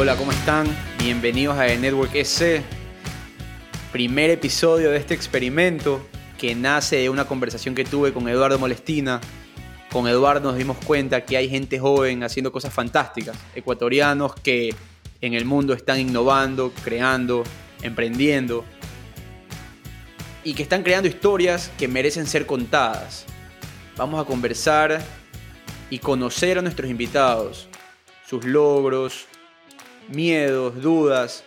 Hola, ¿cómo están? Bienvenidos a The Network SC. Primer episodio de este experimento que nace de una conversación que tuve con Eduardo Molestina. Con Eduardo nos dimos cuenta que hay gente joven haciendo cosas fantásticas, ecuatorianos que en el mundo están innovando, creando, emprendiendo y que están creando historias que merecen ser contadas. Vamos a conversar y conocer a nuestros invitados, sus logros, miedos, dudas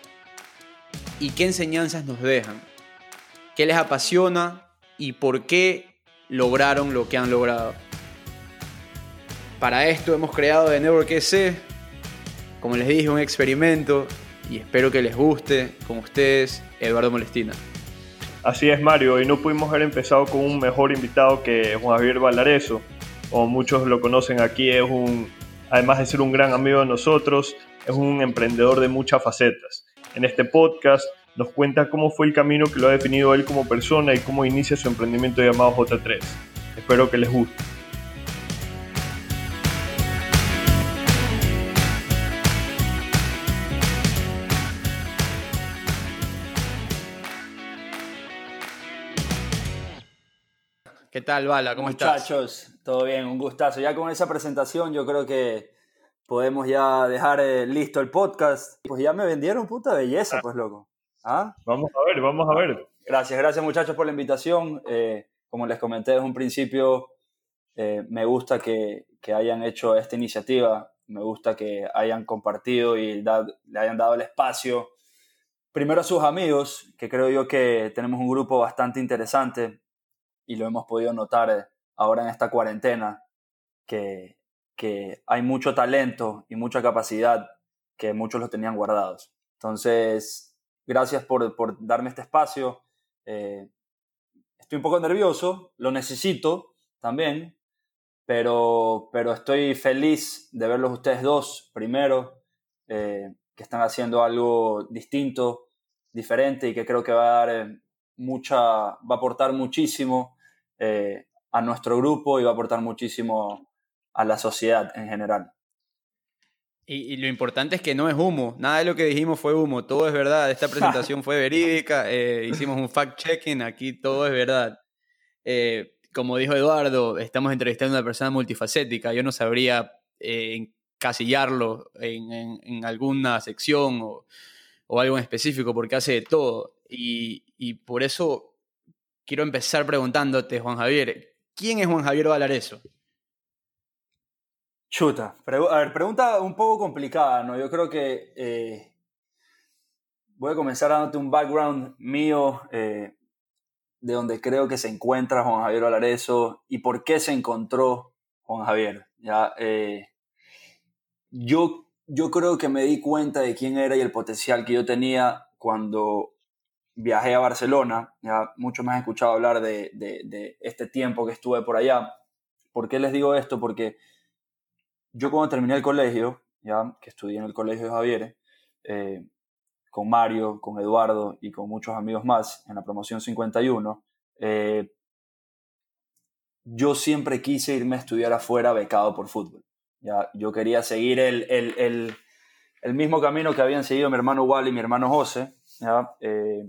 y qué enseñanzas nos dejan, qué les apasiona y por qué lograron lo que han logrado. Para esto hemos creado de Network EC, como les dije, un experimento y espero que les guste con ustedes, Eduardo Molestina. Así es, Mario, y no pudimos haber empezado con un mejor invitado que Javier Valareso. Como muchos lo conocen aquí, es un, además de ser un gran amigo de nosotros, es un emprendedor de muchas facetas. En este podcast nos cuenta cómo fue el camino que lo ha definido él como persona y cómo inicia su emprendimiento llamado J3. Espero que les guste. ¿Qué tal, Bala? ¿Cómo estás? Muchachos, todo bien, un gustazo. Ya con esa presentación yo creo que podemos ya dejar eh, listo el podcast. Pues ya me vendieron puta belleza, pues loco. ¿Ah? Vamos a ver, vamos a ver. Gracias, gracias muchachos por la invitación. Eh, como les comenté desde un principio, eh, me gusta que, que, hayan hecho esta iniciativa, me gusta que hayan compartido y le hayan dado el espacio. Primero a sus amigos, que creo yo que tenemos un grupo bastante interesante y lo hemos podido notar eh, ahora en esta cuarentena, que, que hay mucho talento y mucha capacidad que muchos lo tenían guardados. Entonces, gracias por, por darme este espacio. Eh, estoy un poco nervioso, lo necesito también, pero, pero estoy feliz de verlos ustedes dos primero, eh, que están haciendo algo distinto, diferente y que creo que va a dar mucha, va a aportar muchísimo eh, a nuestro grupo y va a aportar muchísimo a la sociedad en general. Y, lo importante es que no es humo, nada de lo que dijimos fue humo, todo es verdad, esta presentación fue verídica, eh, hicimos un fact-checking, aquí todo es verdad. Eh, como dijo Eduardo, estamos entrevistando a una persona multifacética, yo no sabría encasillarlo en, alguna sección o, o, algo en específico porque hace de todo. Y, y por eso quiero empezar preguntándote, Juan Javier, ¿quién es Juan Javier Valareso? Chuta, a ver, pregunta un poco complicada, ¿no? Yo creo que eh, voy a comenzar dándote un background mío eh, de donde creo que se encuentra Juan Javier Valareso y por qué se encontró Juan Javier. ¿ya? Eh, yo, yo creo que me di cuenta de quién era y el potencial que yo tenía cuando viajé a Barcelona, ya muchos me han escuchado hablar de, de, este tiempo que estuve por allá. ¿Por qué les digo esto? Porque yo cuando terminé el colegio, ya que estudié en el colegio de Javier, eh, con Mario, con Eduardo y con muchos amigos más en la promoción 51, eh, yo siempre quise irme a estudiar afuera becado por fútbol. Ya, yo quería seguir el, el, el, mismo camino que habían seguido mi hermano Wally y mi hermano José. ¿ya? Eh,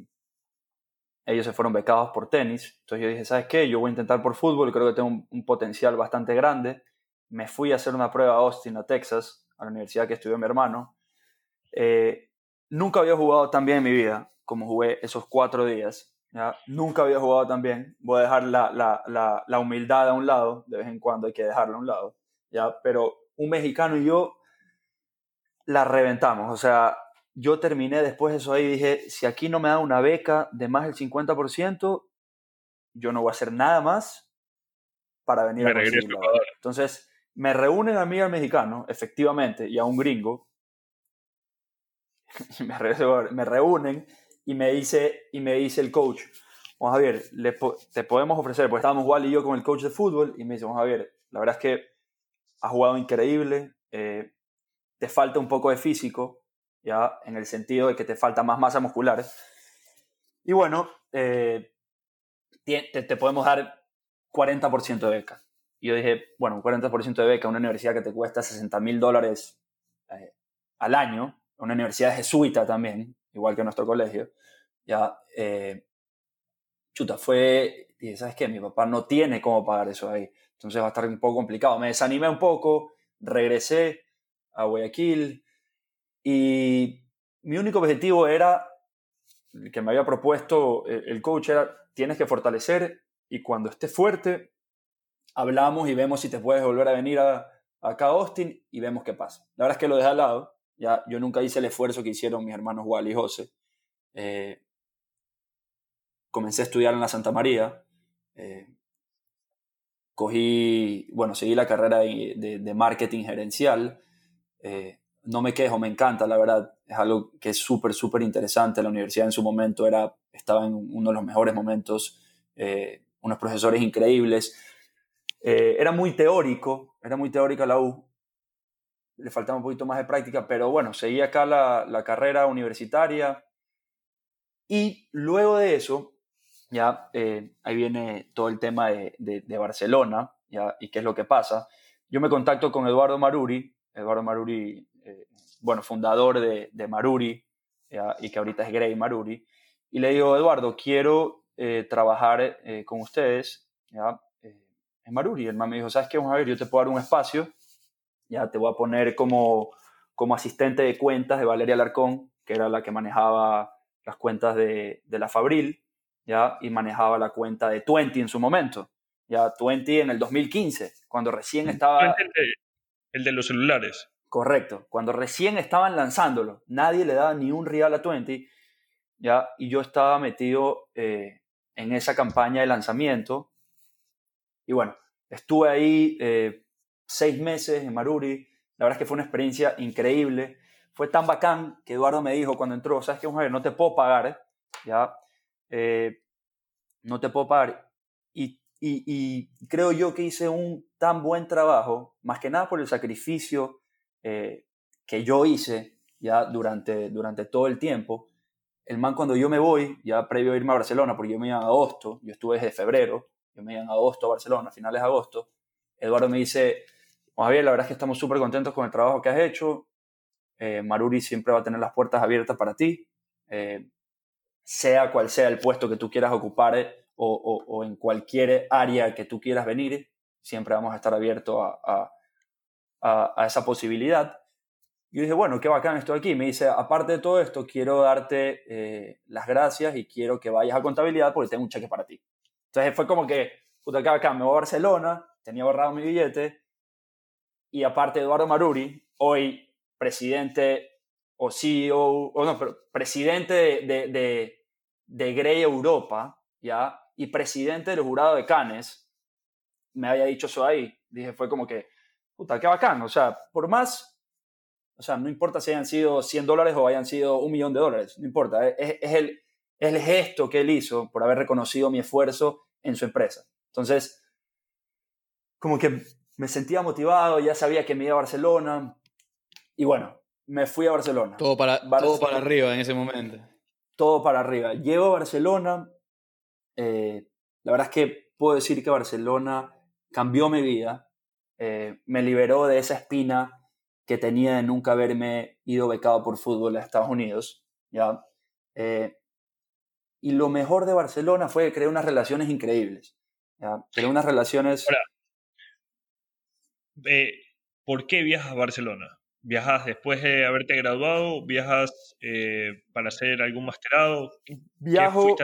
ellos se fueron becados por tenis. Entonces yo dije, ¿sabes qué? Yo voy a intentar por fútbol, creo que tengo un, potencial bastante grande. Me fui a hacer una prueba a Austin, a Texas, a la universidad que estudió mi hermano. Eh, nunca había jugado tan bien en mi vida como jugué esos cuatro días. ¿ya? Nunca había jugado tan bien. Voy a dejar la, la, la, la, humildad a un lado, de vez en cuando hay que dejarla a un lado. ¿ya? Pero un mexicano y yo la reventamos. O sea, yo terminé después de eso ahí y dije, si aquí no me da una beca de más del 50%, yo no voy a hacer nada más para venir a Entonces, me reúnen a mí al mexicano, efectivamente, y a un gringo. me, reúnen y me dice, y me dice el coach, Juan Javier, te podemos ofrecer, pues estábamos igual y yo con el coach de fútbol, y me dice, Juan Javier, la verdad es que has jugado increíble, eh, te falta un poco de físico, ¿ya? En el sentido de que te falta más masa muscular. Y bueno, eh, te, podemos dar 40% de beca. Y yo dije, bueno, un 40% de beca a una universidad que te cuesta 60 mil dólares eh, al año, una universidad jesuita también, igual que nuestro colegio. Ya, eh, chuta, fue, dije, ¿sabes qué? Mi papá no tiene cómo pagar eso ahí. Entonces va a estar un poco complicado. Me desanimé un poco, regresé a Guayaquil y mi único objetivo era, que me había propuesto el coach, era, tienes que fortalecer y cuando estés fuerte, hablamos y vemos si te puedes volver a venir a, acá a Austin y vemos qué pasa. La verdad es que lo dejé al lado. Ya, yo nunca hice el esfuerzo que hicieron mis hermanos Wally y José. Eh, comencé a estudiar en la Santa María. Eh, cogí, bueno, seguí la carrera de, marketing gerencial. Eh, no me quejo, me encanta, la verdad. Es algo que es súper, súper interesante. La universidad en su momento era, estaba en uno de los mejores momentos. unos profesores increíbles. Era muy teórico, era muy teórica la U, le faltaba un poquito más de práctica, pero bueno, seguí acá la, la carrera universitaria y luego de eso, ya eh, ahí viene todo el tema de, de, Barcelona, ya, y qué es lo que pasa. Yo me contacto con Eduardo Maruri, Eduardo Maruri, eh, bueno, fundador de, de Maruri, ya, y que ahorita es Grey Maruri, y le digo, Eduardo, quiero eh, trabajar con ustedes ya, en Maruri. El man me dijo, ¿sabes qué? Vamos a ver, yo te puedo dar un espacio ya te voy a poner como, como asistente de cuentas de Valeria Alarcón, que era la que manejaba las cuentas de, de la Fabril, ya, y manejaba la cuenta de Twenty en su momento. Ya, Twenty en el 2015, cuando recién estaba... El de, los celulares. Correcto, cuando recién estaban lanzándolo, nadie le daba ni un real a Twenty, ya, y yo estaba metido eh, en esa campaña de lanzamiento. Y bueno, estuve ahí eh, seis meses en Maruri. La verdad es que fue una experiencia increíble. Fue tan bacán que Eduardo me dijo cuando entró, sabes qué, mujer, no te puedo pagar, ya, eh, no te puedo pagar. Y, y, creo yo que hice un tan buen trabajo, más que nada por el sacrificio eh, que yo hice ya durante, durante todo el tiempo. El man cuando yo me voy, ya previo a irme a Barcelona, porque yo me iba en agosto, yo estuve desde febrero, yo me iba en agosto a Barcelona, finales de agosto, Eduardo me dice, Javier, la verdad es que estamos súper contentos con el trabajo que has hecho. Eh, Maruri siempre va a tener las puertas abiertas para ti, eh, sea cual sea el puesto que tú quieras ocupar eh, o, en cualquier área que tú quieras venir, siempre vamos a estar abiertos a, esa posibilidad. Yo dije, bueno, qué bacán estoy aquí. Me dice, aparte de todo esto, quiero darte las gracias y quiero que vayas a contabilidad porque tengo un cheque para ti. Entonces fue como que, puta, qué bacán, me voy a Barcelona, tenía borrado mi billete, y aparte Eduardo Maruri, hoy presidente o CEO, o no, pero presidente de, de, de, Grey Europa, ¿ya? Y presidente del jurado de Cannes, me había dicho eso ahí. Dije, fue como que, puta, qué bacán. O sea, por más, o sea, no importa si hayan sido 100 dólares o hayan sido un millón de dólares, no importa. Es, es, el, el gesto que él hizo por haber reconocido mi esfuerzo en su empresa. Entonces, como que me sentía motivado, ya sabía que me iba a Barcelona. Y bueno, me fui a Barcelona. Todo para, todo para arriba en ese momento. Todo para arriba. Llego a Barcelona. Eh, la verdad es que puedo decir que Barcelona cambió mi vida. Eh, me liberó de esa espina que tenía de nunca haberme ido becado por fútbol a Estados Unidos. ¿ya? Eh, y lo mejor de Barcelona fue que creé unas relaciones increíbles. ¿ya? Creé unas relaciones... Eh, ¿por qué viajas a Barcelona? ¿Viajas después de haberte graduado? ¿Viajas eh, para hacer algún masterado? Viajo,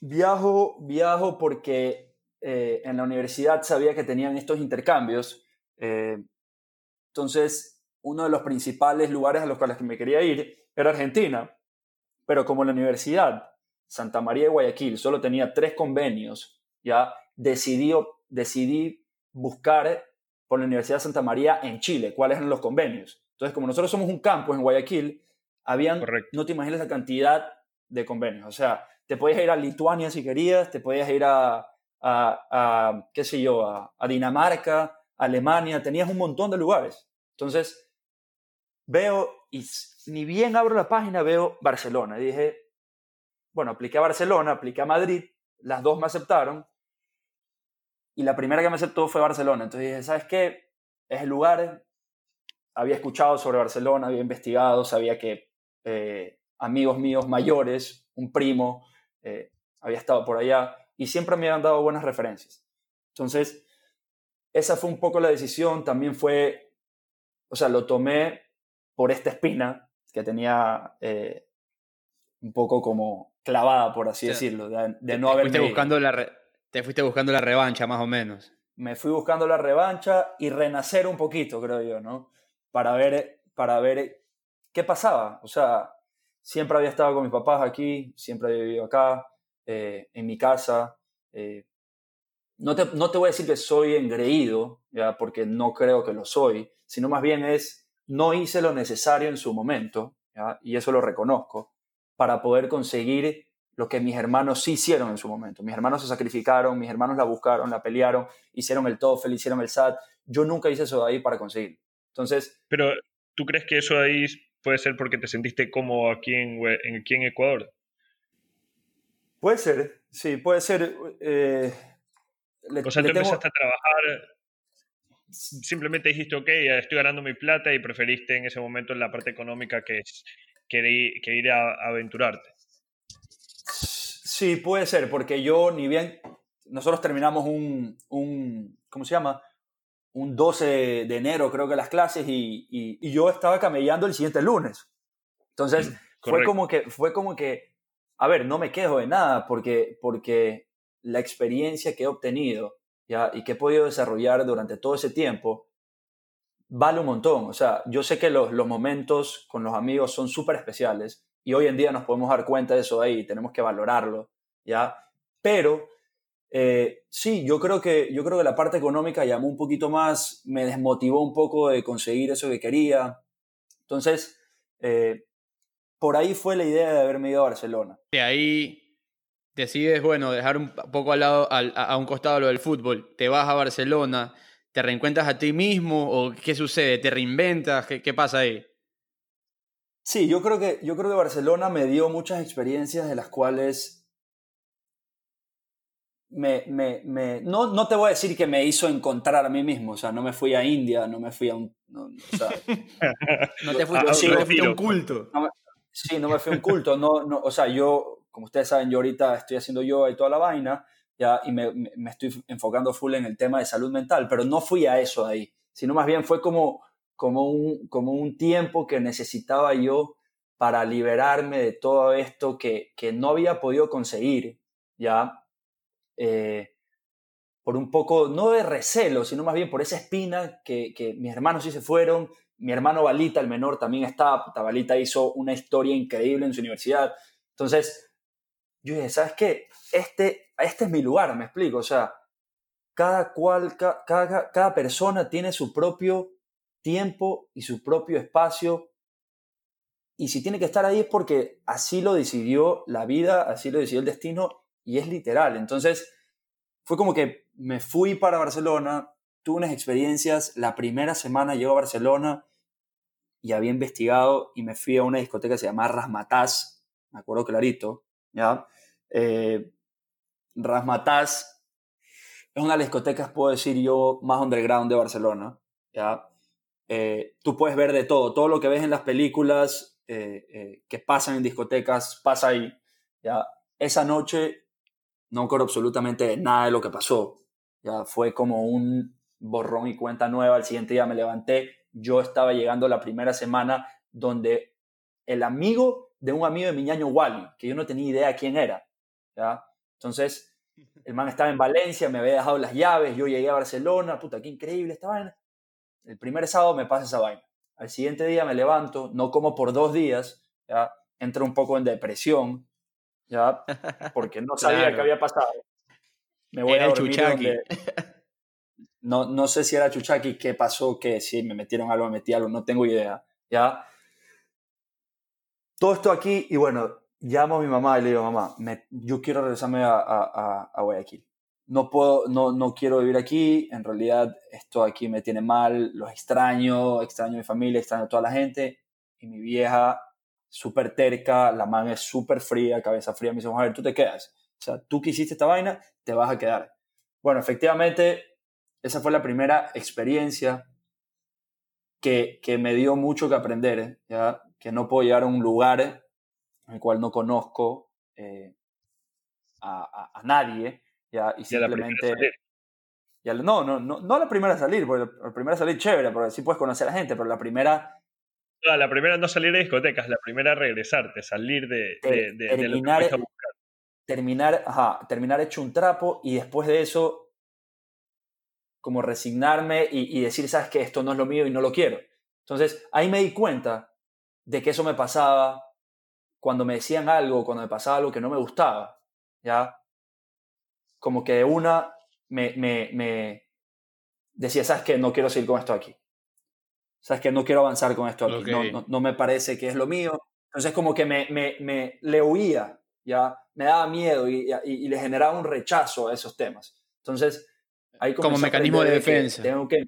Viajo, viajo porque eh, en la universidad sabía que tenían estos intercambios. entonces, uno de los principales lugares a los cuales me quería ir era Argentina. Pero como la universidad, Santa María de Guayaquil, solo tenía tres convenios, ya decidí, decidí buscar por la Universidad de Santa María en Chile, cuáles eran los convenios. Entonces, como nosotros somos un campus en Guayaquil, habían, no te imaginas la cantidad de convenios. O sea, te podías ir a Lituania si querías, te podías ir a, a, qué sé yo, a, Dinamarca, Alemania, tenías un montón de lugares. Entonces, veo, y ni bien abro la página, veo Barcelona. Y dije, bueno, apliqué a Barcelona, apliqué a Madrid, las dos me aceptaron, y la primera que me aceptó fue Barcelona. Entonces dije, ¿sabes qué? Es el lugar, había escuchado sobre Barcelona, había investigado, sabía que eh, amigos míos mayores, un primo, eh, había estado por allá y siempre me habían dado buenas referencias. Entonces, esa fue un poco la decisión, también fue, o sea, lo tomé por esta espina que tenía eh, un poco como clavada, por así decirlo, de, no haberme... buscando la te fuiste buscando la revancha, más o menos. Me fui buscando la revancha y renacer un poquito, creo yo, ¿no? Para ver, para ver qué pasaba. O sea, siempre había estado con mis papás aquí, siempre había vivido acá, eh, en mi casa. Eh, no, te, no te voy a decir que soy engreído, ¿ya? porque no creo que lo soy, sino más bien es, no hice lo necesario en su momento, ¿ya? y eso lo reconozco, para poder conseguir lo que mis hermanos sí hicieron en su momento. Mis hermanos se sacrificaron, mis hermanos la buscaron, la pelearon, hicieron el TOEFL, hicieron el SAT. Yo nunca hice eso de ahí para conseguir. Entonces... Pero, ¿tú crees que eso de ahí puede ser porque te sentiste cómodo aquí en, aquí en Ecuador? Puede ser, sí, puede ser. Eh, o sea, tú empezaste a trabajar, simplemente dijiste, ok, estoy ganando mi plata y preferiste en ese momento la parte económica que, que, que ir a aventurarte. Sí, puede ser, porque yo ni bien, nosotros terminamos un, un ¿cómo se llama? Un 12 de enero creo que las clases y, y, yo estaba camellando el siguiente lunes. Entonces, mm, fue como que, fue como que, a ver, no me quejo de nada porque, porque la experiencia que he obtenido ¿ya? y que he podido desarrollar durante todo ese tiempo vale un montón. O sea, yo sé que los, los momentos con los amigos son súper especiales y hoy en día nos podemos dar cuenta de eso ahí, tenemos que valorarlo, ¿ya? Pero eh, sí, yo creo, que, yo creo que la parte económica llamó un poquito más, me desmotivó un poco de conseguir eso que quería. Entonces, eh, por ahí fue la idea de haberme ido a Barcelona. De ahí decides, bueno, dejar un poco al lado, a un costado lo del fútbol, te vas a Barcelona, te reencuentras a ti mismo o qué sucede, te reinventas, qué, qué pasa ahí? Sí, yo creo, que, yo creo que Barcelona me dio muchas experiencias de las cuales me, me, me, no, no te voy a decir que me hizo encontrar a mí mismo, o sea, no me fui a India, no me fui a un... No, o sea, no te fuiste, a un culto. sí, no me fui a un culto, no, no, o sea, yo, como ustedes saben, yo ahorita estoy haciendo yoga y toda la vaina, ya, y me, me estoy enfocando full en el tema de salud mental, pero no fui a eso ahí, sino más bien fue como como un, como un tiempo que necesitaba yo para liberarme de todo esto que, que no había podido conseguir, ¿ya? Eh, por un poco, no de recelo, sino más bien por esa espina que, que mis hermanos sí se fueron, mi hermano Balita, el menor, también está, Balita hizo una historia increíble en su universidad, entonces yo dije, ¿sabes qué? Este, este es mi lugar, me explico, o sea, cada cual, cada, cada persona tiene su propio tiempo y su propio espacio. Y si tiene que estar ahí es porque así lo decidió la vida, así lo decidió el destino y es literal. Entonces, fue como que me fui para Barcelona, tuve unas experiencias, la primera semana llego a Barcelona y había investigado y me fui a una discoteca que se llama Rasmataz, me acuerdo clarito, ¿ya? Eh, Rasmataz es una de las discotecas, puedo decir yo, más underground de Barcelona, ¿ya? Eh, tú puedes ver de todo, todo lo que ves en las películas eh, eh, que pasan en discotecas, pasa ahí. ¿ya? Esa noche no recuerdo absolutamente nada de lo que pasó. Ya fue como un borrón y cuenta nueva. Al siguiente día me levanté. Yo estaba llegando la primera semana donde el amigo de un amigo de mi ñaño Wally, que yo no tenía idea quién era. ¿ya? Entonces, el man estaba en Valencia, me había dejado las llaves, yo llegué a Barcelona, puta, qué increíble, estaba en, el primer sábado me pasa esa vaina. Al siguiente día me levanto, no como por dos días, ya entro un poco en depresión, ya porque no sabía qué había pasado. Me voy a Chuchaki. No, no sé si era Chuchaki, qué pasó, que si me metieron algo, me metí algo, no tengo idea, ya. Todo esto aquí, y bueno, llamo a mi mamá y le digo, mamá, yo quiero regresarme a, a, a Guayaquil. No puedo, no, no quiero vivir aquí, en realidad esto aquí me tiene mal, los extraño, extraño a mi familia, extraño a toda la gente, y mi vieja, súper terca, la man es súper fría, cabeza fría, me dice, ver, tú te quedas, o sea, tú que hiciste esta vaina, te vas a quedar. Bueno, efectivamente, esa fue la primera experiencia, que, que me dio mucho que aprender, ¿ya? que no puedo llegar a un lugar en el cual no conozco eh, a, a, nadie ¿ya? y simplemente... Ya, no, no, no, no la primera a salir, porque la primera a salir chévere, porque sí puedes conocer a la gente, pero la primera no, la primera no salir de discotecas, la primera regresarte, salir de, de, de, terminar, lo Terminar, ajá, terminar hecho un trapo y después de eso, como resignarme y, y decir, sabes que esto no es lo mío y no lo quiero. Entonces, ahí me di cuenta de que eso me pasaba cuando me decían algo, cuando me pasaba algo que no me gustaba, ¿ya? Como que de una me, me, me decía, ¿sabes qué? No quiero seguir con esto aquí. ¿Sabes que No quiero avanzar con esto aquí. No, no, me parece que es lo mío. Entonces como que me, me, me le huía, ya me daba miedo y, y, le generaba un rechazo a esos temas. Entonces, ahí como mecanismo de defensa. Tengo que,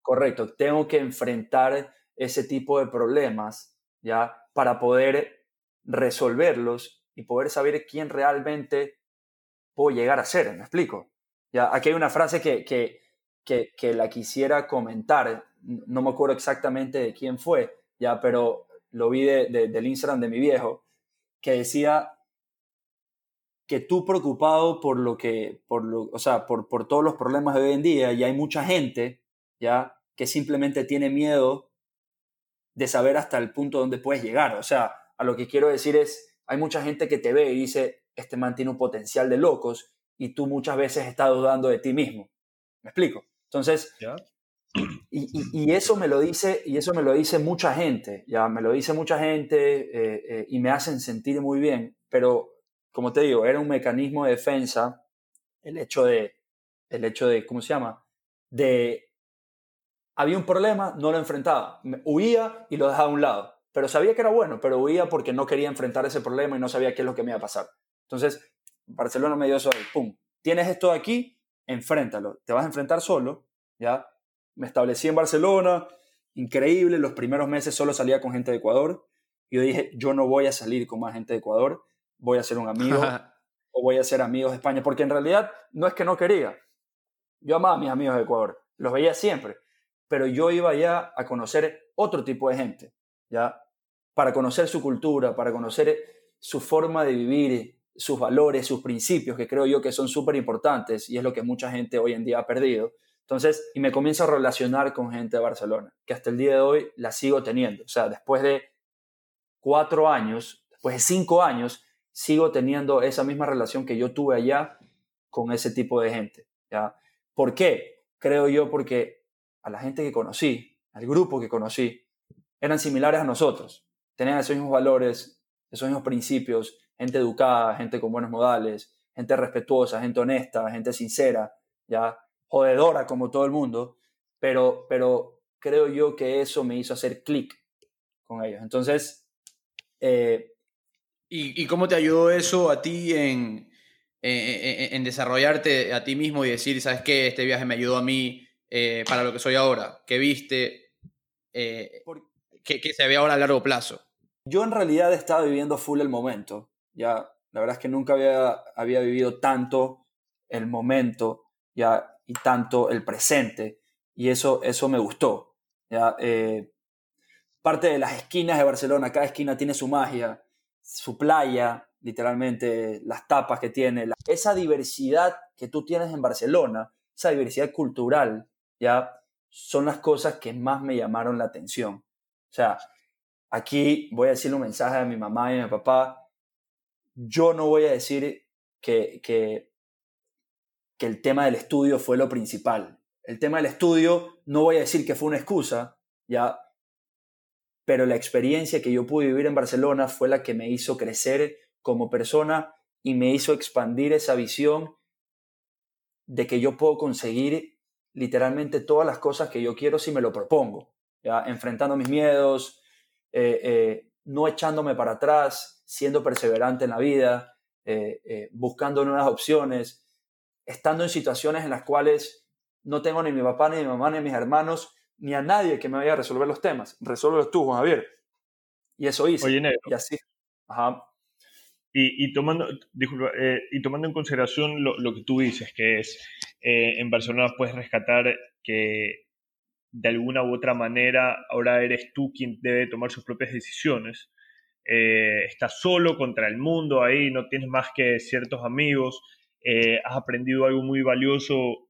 correcto, tengo que enfrentar ese tipo de problemas, ya, para poder resolverlos y poder saber quién realmente puedo llegar a ser. ¿Me explico? Ya, aquí hay una frase que, que, que, que la quisiera comentar no me acuerdo exactamente de quién fue, ya, pero lo vi de, del Instagram de mi viejo, que decía que tú preocupado por lo que, por lo, o sea, por, por todos los problemas de hoy en día, y hay mucha gente, ya, que simplemente tiene miedo de saber hasta el punto donde puedes llegar. O sea, a lo que quiero decir es, hay mucha gente que te ve y dice, este man tiene un potencial de locos, y tú muchas veces estás dudando de ti mismo. ¿Me explico? Entonces, y, eso me lo dice, y eso me lo dice mucha gente, ya me lo dice mucha gente eh, eh, y me hacen sentir muy bien, pero como te digo, era un mecanismo de defensa el hecho de, el hecho de, ¿cómo se llama? De, había un problema, no lo enfrentaba, huía y lo dejaba a un lado, pero sabía que era bueno, pero huía porque no quería enfrentar ese problema y no sabía qué es lo que me iba a pasar. Entonces, Barcelona me dio eso ahí, pum, tienes esto aquí, enfréntalo, te vas a enfrentar solo, ¿ya? me establecí en Barcelona, increíble, los primeros meses solo salía con gente de Ecuador. Y yo dije, yo no voy a salir con más gente de Ecuador, voy a ser un amigo o voy a ser amigos de España, porque en realidad no es que no quería. Yo amaba a mis amigos de Ecuador, los veía siempre, pero yo iba ya a conocer otro tipo de gente, ¿ya? Para conocer su cultura, para conocer su forma de vivir, sus valores, sus principios, que creo yo que son súper importantes y es lo que mucha gente hoy en día ha perdido. Entonces, y me comienzo a relacionar con gente de Barcelona, que hasta el día de hoy la sigo teniendo. O sea, después de cuatro años, después de cinco años, sigo teniendo esa misma relación que yo tuve allá con ese tipo de gente. ¿Por qué? Creo yo porque a la gente que conocí, al grupo que conocí, eran similares a nosotros. Tenían esos mismos valores, esos mismos principios, gente educada, gente con buenos modales, gente respetuosa, gente honesta, gente sincera, ¿ya? jodedora como todo el mundo, pero, pero creo yo que eso me hizo hacer clic con ellos. Entonces... Eh, ¿Y, cómo te ayudó eso a ti en, en, desarrollarte a ti mismo y decir, sabes qué, este viaje me ayudó a mí eh, para lo que soy ahora? ¿Qué viste? Eh, ¿qué, se ve ahora a largo plazo? Yo en realidad estaba viviendo full el momento. Ya, la verdad es que nunca había, había vivido tanto el momento. Ya, y tanto el presente. Y eso, eso me gustó. ¿ya? Eh, parte de las esquinas de Barcelona, cada esquina tiene su magia, su playa, literalmente, las tapas que tiene, esa diversidad que tú tienes en Barcelona, esa diversidad cultural, ya son las cosas que más me llamaron la atención. O sea, aquí voy a decirle un mensaje a mi mamá y a mi papá. Yo no voy a decir que, que que el tema del estudio fue lo principal. El tema del estudio, no voy a decir que fue una excusa, ya, pero la experiencia que yo pude vivir en Barcelona fue la que me hizo crecer como persona y me hizo expandir esa visión de que yo puedo conseguir literalmente todas las cosas que yo quiero si me lo propongo, ¿ya? enfrentando mis miedos, eh, eh, no echándome para atrás, siendo perseverante en la vida, eh, buscando nuevas opciones, estando en situaciones en las cuales no tengo ni mi papá, ni mi mamá, ni mis hermanos, ni a nadie que me vaya a resolver los temas. Resuélvelos tú, Juan Javier. Y eso hice. Oye, Negro. Y así. Ajá. Y, tomando, eh, y tomando en consideración lo, que tú dices, que es, eh, en Barcelona puedes rescatar que de alguna u otra manera ahora eres tú quien debe tomar sus propias decisiones. Eh, estás solo contra el mundo ahí, no tienes más que ciertos amigos, eh, has aprendido algo muy valioso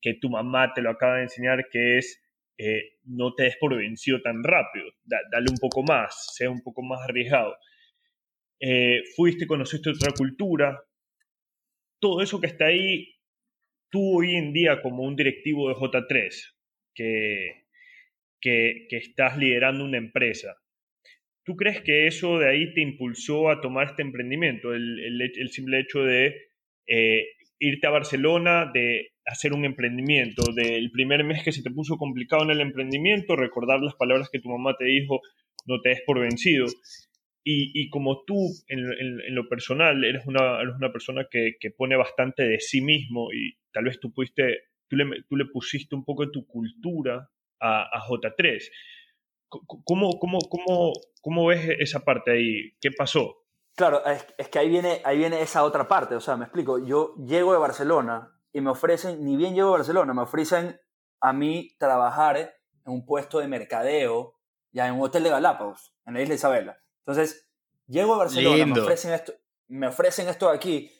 que tu mamá te lo acaba de enseñar, que es eh, no te des por vencido tan rápido, dale un poco más, sea un poco más arriesgado. fuiste, conociste otra cultura, todo eso que está ahí, tú hoy en día como un directivo de J3, que, que, estás liderando una empresa, ¿Tú crees que eso de ahí te impulsó a tomar este emprendimiento? El, simple hecho de eh, irte a Barcelona, de hacer un emprendimiento, del primer mes que se te puso complicado en el emprendimiento, recordar las palabras que tu mamá te dijo, no te des por vencido. Y, como tú, en, en, lo personal, eres una, eres una persona que, que, pone bastante de sí mismo y tal vez tú, pudiste, tú, le, tú le pusiste un poco de tu cultura a, a J3. ¿Cómo, cómo, cómo, cómo ves esa parte ahí? ¿Qué pasó? Claro, es, que ahí viene, ahí viene esa otra parte. O sea, me explico. Yo llego de Barcelona y me ofrecen, ni bien llego de Barcelona, me ofrecen a mí trabajar en un puesto de mercadeo, ya en un hotel de Galápagos, en la isla Isabela. Entonces, llego a Barcelona, me ofrecen, esto, me ofrecen esto de aquí.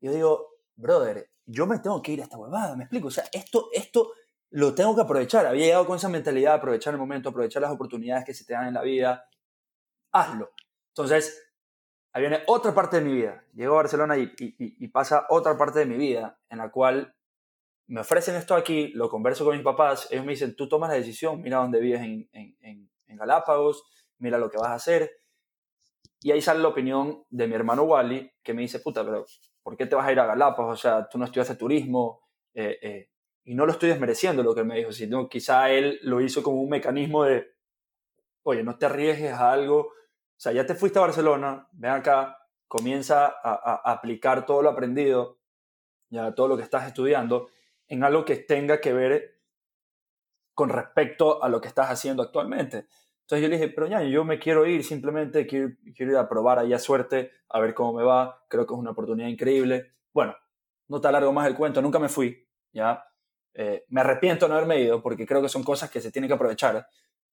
Y yo digo, brother, yo me tengo que ir a esta huevada, me explico. O sea, esto, esto, lo tengo que aprovechar. Había llegado con esa mentalidad, aprovechar el momento, aprovechar las oportunidades que se te dan en la vida. Hazlo. Entonces, ahí viene otra parte de mi vida. Llego a Barcelona y, pasa otra parte de mi vida en la cual me ofrecen esto aquí, lo converso con mis papás, ellos me dicen, tú tomas la decisión, mira dónde vives en, en, en, en Galápagos, mira lo que vas a hacer. Y ahí sale la opinión de mi hermano Wally, que me dice, puta, pero ¿por qué te vas a ir a Galápagos? O sea, tú no estudiaste turismo, eh, eh, y no lo estoy desmereciendo lo que me dijo, sino quizá él lo hizo como un mecanismo de, oye, no te arriesgues a algo, o sea, ya te fuiste a Barcelona, ven acá, comienza a, aplicar todo lo aprendido, ya todo lo que estás estudiando, en algo que tenga que ver con respecto a lo que estás haciendo actualmente. Entonces yo le dije, pero ya, yo me quiero ir, simplemente quiero, quiero ir a probar allá suerte, a ver cómo me va, creo que es una oportunidad increíble. Bueno, no te alargo más el cuento, nunca me fui, ¿ya? Eh, me arrepiento de no haberme ido porque creo que son cosas que se tienen que aprovechar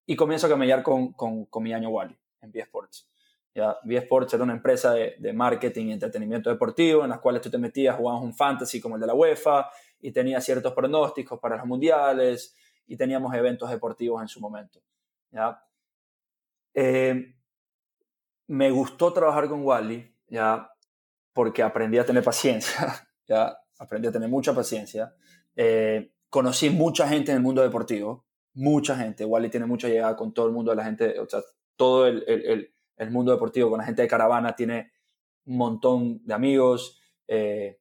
y comienzo a camellar con, con, con mi año Wally en V-Sports. Ya, V-Sports era una empresa de, de, marketing y entretenimiento deportivo en las cuales tú te metías, jugabas un fantasy como el de la UEFA y tenías ciertos pronósticos para los mundiales y teníamos eventos deportivos en su momento. ¿ya? Eh, me gustó trabajar con Wally, ¿ya? porque aprendí a tener paciencia, ¿ya? aprendí a tener mucha paciencia. Eh, conocí mucha gente en el mundo deportivo, mucha gente. Wally tiene mucha llegada con todo el mundo de la gente, o sea, todo el, el, el mundo deportivo, con la gente de caravana, tiene un montón de amigos, eh,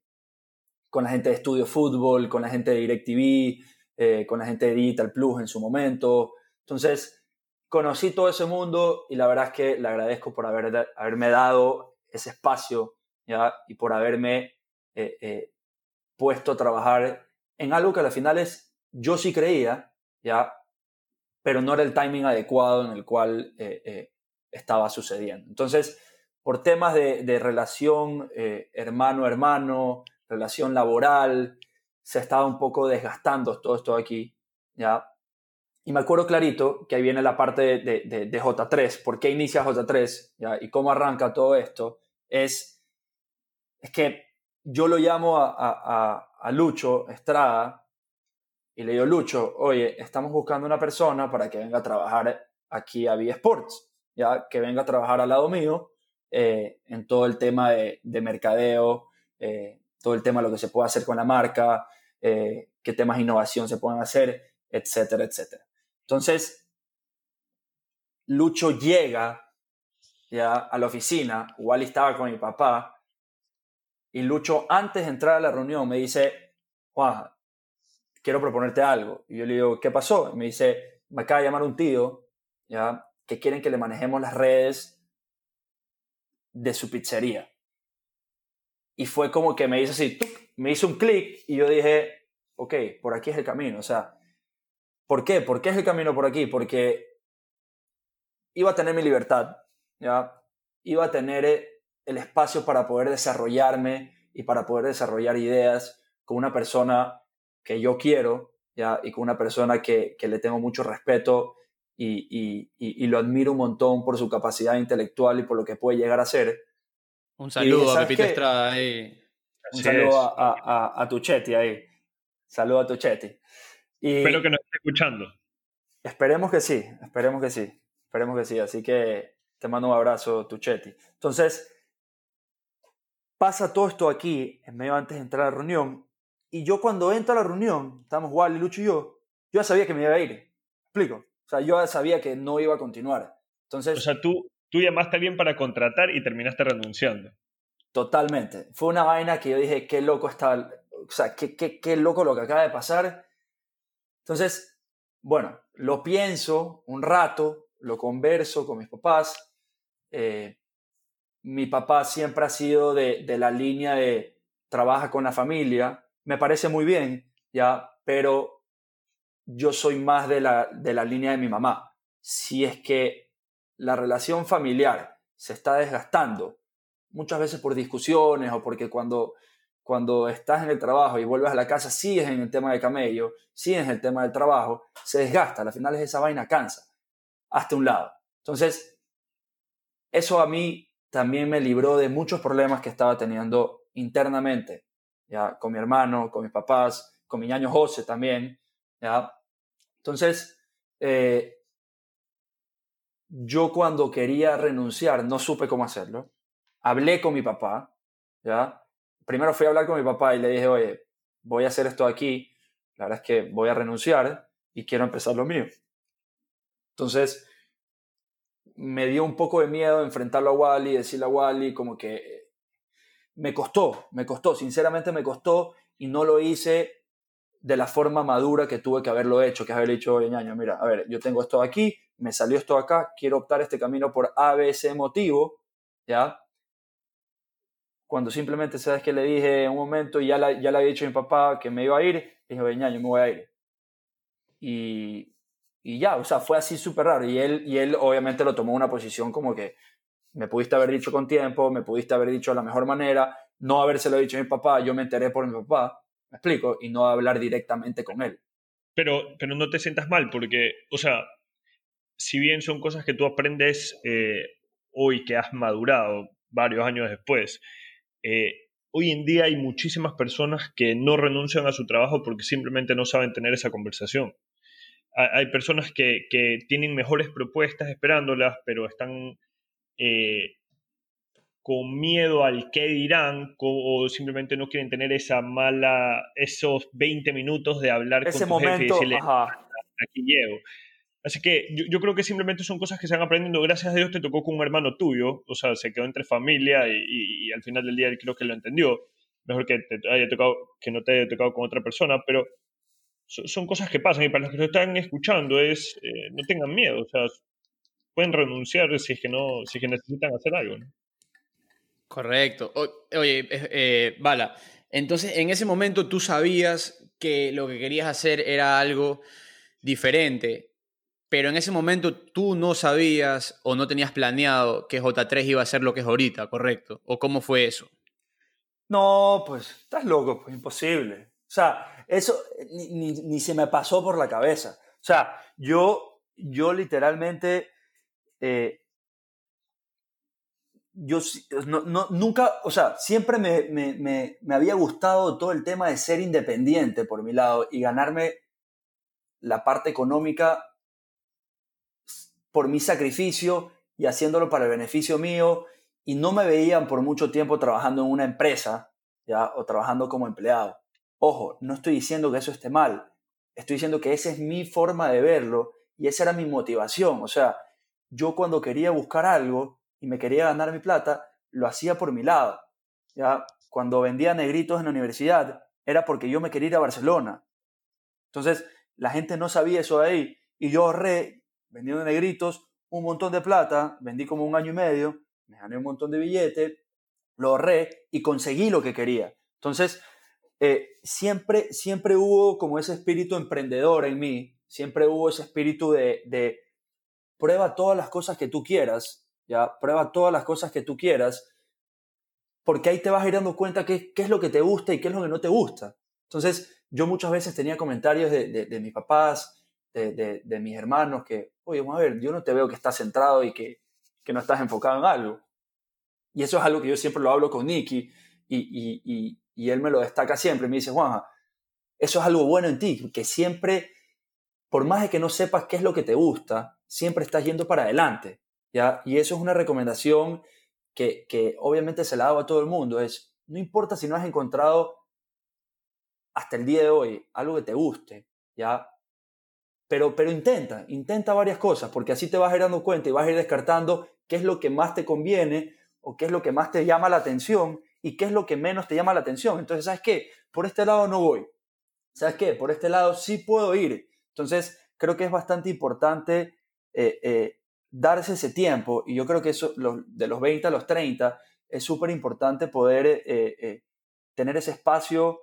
con la gente de Estudio Fútbol, con la gente de DirecTV, con la gente de Digital Plus en su momento. Entonces, conocí todo ese mundo y la verdad es que le agradezco por haber, haberme dado ese espacio y por haberme eh, puesto a trabajar en algo que al final es, yo sí creía, ¿ya? Pero no era el timing adecuado en el cual eh, eh, estaba sucediendo. Entonces, por temas de, relación eh, hermano-hermano, relación laboral, se estaba un poco desgastando todo esto aquí, ¿ya? Y me acuerdo clarito que ahí viene la parte de, de, J3, por qué inicia J3, ¿ya? Y cómo arranca todo esto, es, es que yo lo llamo a, a Lucho Estrada y le digo, Lucho, oye, estamos buscando una persona para que venga a trabajar aquí a V Sports, ya que venga a trabajar al lado mío eh, en todo el tema de, mercadeo, eh, todo el tema de lo que se puede hacer con la marca, eh, qué temas de innovación se pueden hacer, etcétera, etcétera. Entonces, Lucho llega ya a la oficina, igual estaba con mi papá, y Lucho, antes de entrar a la reunión, me dice, Juan, quiero proponerte algo. Y yo le digo, ¿qué pasó? Y me dice, me acaba de llamar un tío, ¿ya? Que quieren que le manejemos las redes de su pizzería. Y fue como que me hizo así, me hizo un clic y yo dije, ok, por aquí es el camino. O sea, ¿por qué? ¿Por qué es el camino por aquí? Porque iba a tener mi libertad, ¿ya? Iba a tener el espacio para poder desarrollarme y para poder desarrollar ideas con una persona que yo quiero, ¿ya? y con una persona que, que le tengo mucho respeto y, y, y, lo admiro un montón por su capacidad intelectual y por lo que puede llegar a ser. Un saludo a Pepito Estrada ahí. Un saludo a, a, a, Tuchetti ahí. Saludo a Tuchetti. Y Espero que nos escuchando. Esperemos que sí, esperemos que sí, esperemos que sí. Así que te mando un abrazo, Tuchetti. Entonces, pasa todo esto aquí, en medio antes de entrar a la reunión, y yo cuando entro a la reunión, estamos Wally, Lucho y yo, yo ya sabía que me iba a ir. ¿Explico? O sea, yo ya sabía que no iba a continuar. Entonces, o sea, tú, tú llamaste bien para contratar y terminaste renunciando. Totalmente. Fue una vaina que yo dije, qué loco está, o sea, qué, qué, qué loco lo que acaba de pasar. Entonces, bueno, lo pienso un rato, lo converso con mis papás. Eh, mi papá siempre ha sido de, de, la línea de trabaja con la familia. Me parece muy bien, ya, pero yo soy más de la, de la línea de mi mamá. Si es que la relación familiar se está desgastando, muchas veces por discusiones o porque cuando, cuando estás en el trabajo y vuelves a la casa sigues en el tema de camello, sigues en el tema del trabajo, se desgasta, al final esa vaina cansa, hasta un lado. Entonces, eso a mí también me libró de muchos problemas que estaba teniendo internamente, ya con mi hermano, con mis papás, con mi ñaño José también, ya. Entonces, eh, yo cuando quería renunciar no supe cómo hacerlo hablé con mi papá, ¿ya? Primero fui a hablar con mi papá y le dije, oye, voy a hacer esto aquí, la verdad es que voy a renunciar y quiero empezar lo mío. Entonces, me dio un poco de miedo enfrentarlo a Wally, decirle a Wally como que me costó, me costó, sinceramente me costó y no lo hice de la forma madura que tuve que haberlo hecho, que haber dicho, oye, ñaño, mira, a ver, yo tengo esto aquí, me salió esto acá, quiero optar este camino por A, B, C motivo, ¿ya? Cuando simplemente, ¿sabes que Le dije un momento y ya, ya le había dicho a mi papá que me iba a ir, dije, venga, yo me voy a ir. Y, y ya, o sea, fue así súper raro. Y él, y él obviamente lo tomó una posición como que me pudiste haber dicho con tiempo, me pudiste haber dicho de la mejor manera, no habérselo dicho a mi papá, yo me enteré por mi papá, me explico, y no hablar directamente con él. Pero, pero no te sientas mal, porque, o sea, si bien son cosas que tú aprendes eh, hoy que has madurado varios años después, eh, hoy en día hay muchísimas personas que no renuncian a su trabajo porque simplemente no saben tener esa conversación. Hay personas que, tienen mejores propuestas esperándolas, pero están eh, con miedo al qué dirán o simplemente no quieren tener esa mala, esos 20 minutos de hablar con tu jefe y decirle, aquí llego. Así que yo, creo que simplemente son cosas que se van aprendiendo. Gracias a Dios te tocó con un hermano tuyo, o sea, se quedó entre familia y, al final del día creo que lo entendió. Mejor que te haya tocado, que no te haya tocado con otra persona, pero son, cosas que pasan y para los que lo están escuchando es, eh, no tengan miedo, o sea, pueden renunciar si es que no, si es que necesitan hacer algo. Correcto. oye, eh, Bala, entonces en ese momento tú sabías que lo que querías hacer era algo diferente pero en ese momento tú no sabías o no tenías planeado que J3 iba a ser lo que es ahorita, ¿correcto? ¿O cómo fue eso? No, pues estás loco, pues imposible. O sea, eso ni, se me pasó por la cabeza. O sea, yo, yo literalmente, eh, yo no, nunca, o sea, siempre me, me, me había gustado todo el tema de ser independiente por mi lado y ganarme la parte económica por mi sacrificio y haciéndolo para el beneficio mío y no me veían por mucho tiempo trabajando en una empresa ¿ya? o trabajando como empleado. Ojo, no estoy diciendo que eso esté mal, estoy diciendo que esa es mi forma de verlo y esa era mi motivación. O sea, yo cuando quería buscar algo y me quería ganar mi plata, lo hacía por mi lado. ¿ya? Cuando vendía negritos en la universidad, era porque yo me quería ir a Barcelona. Entonces, la gente no sabía eso de ahí y yo ahorré vendiendo negritos un montón de plata, vendí como un año y medio, me gané un montón de billetes, lo ahorré y conseguí lo que quería. Entonces, eh, siempre, siempre hubo como ese espíritu emprendedor en mí, siempre hubo ese espíritu de, de prueba todas las cosas que tú quieras, ya, prueba todas las cosas que tú quieras, porque ahí te vas a ir dando cuenta qué, es lo que te gusta y qué es lo que no te gusta. Entonces, yo muchas veces tenía comentarios de, de, mis papás, de, mis hermanos, que, oye, vamos a ver, yo no te veo que estás centrado y que, que no estás enfocado en algo. Y eso es algo que yo siempre lo hablo con Nicky y, y, y, y él me lo destaca siempre. Me dice, Juanja, eso es algo bueno en ti, que siempre, por más de que no sepas qué es lo que te gusta, siempre estás yendo para adelante. ¿ya? Y eso es una recomendación que, que obviamente se la hago a todo el mundo. Es, no importa si no has encontrado hasta el día de hoy algo que te guste, ¿ya? Pero, pero intenta, intenta varias cosas, porque así te vas a ir dando cuenta y vas a ir descartando qué es lo que más te conviene o qué es lo que más te llama la atención y qué es lo que menos te llama la atención. Entonces, ¿sabes qué? Por este lado no voy. ¿Sabes qué? Por este lado sí puedo ir. Entonces, creo que es bastante importante eh, eh, darse ese tiempo y yo creo que eso, de los 20 a los 30 es súper importante poder eh, tener ese espacio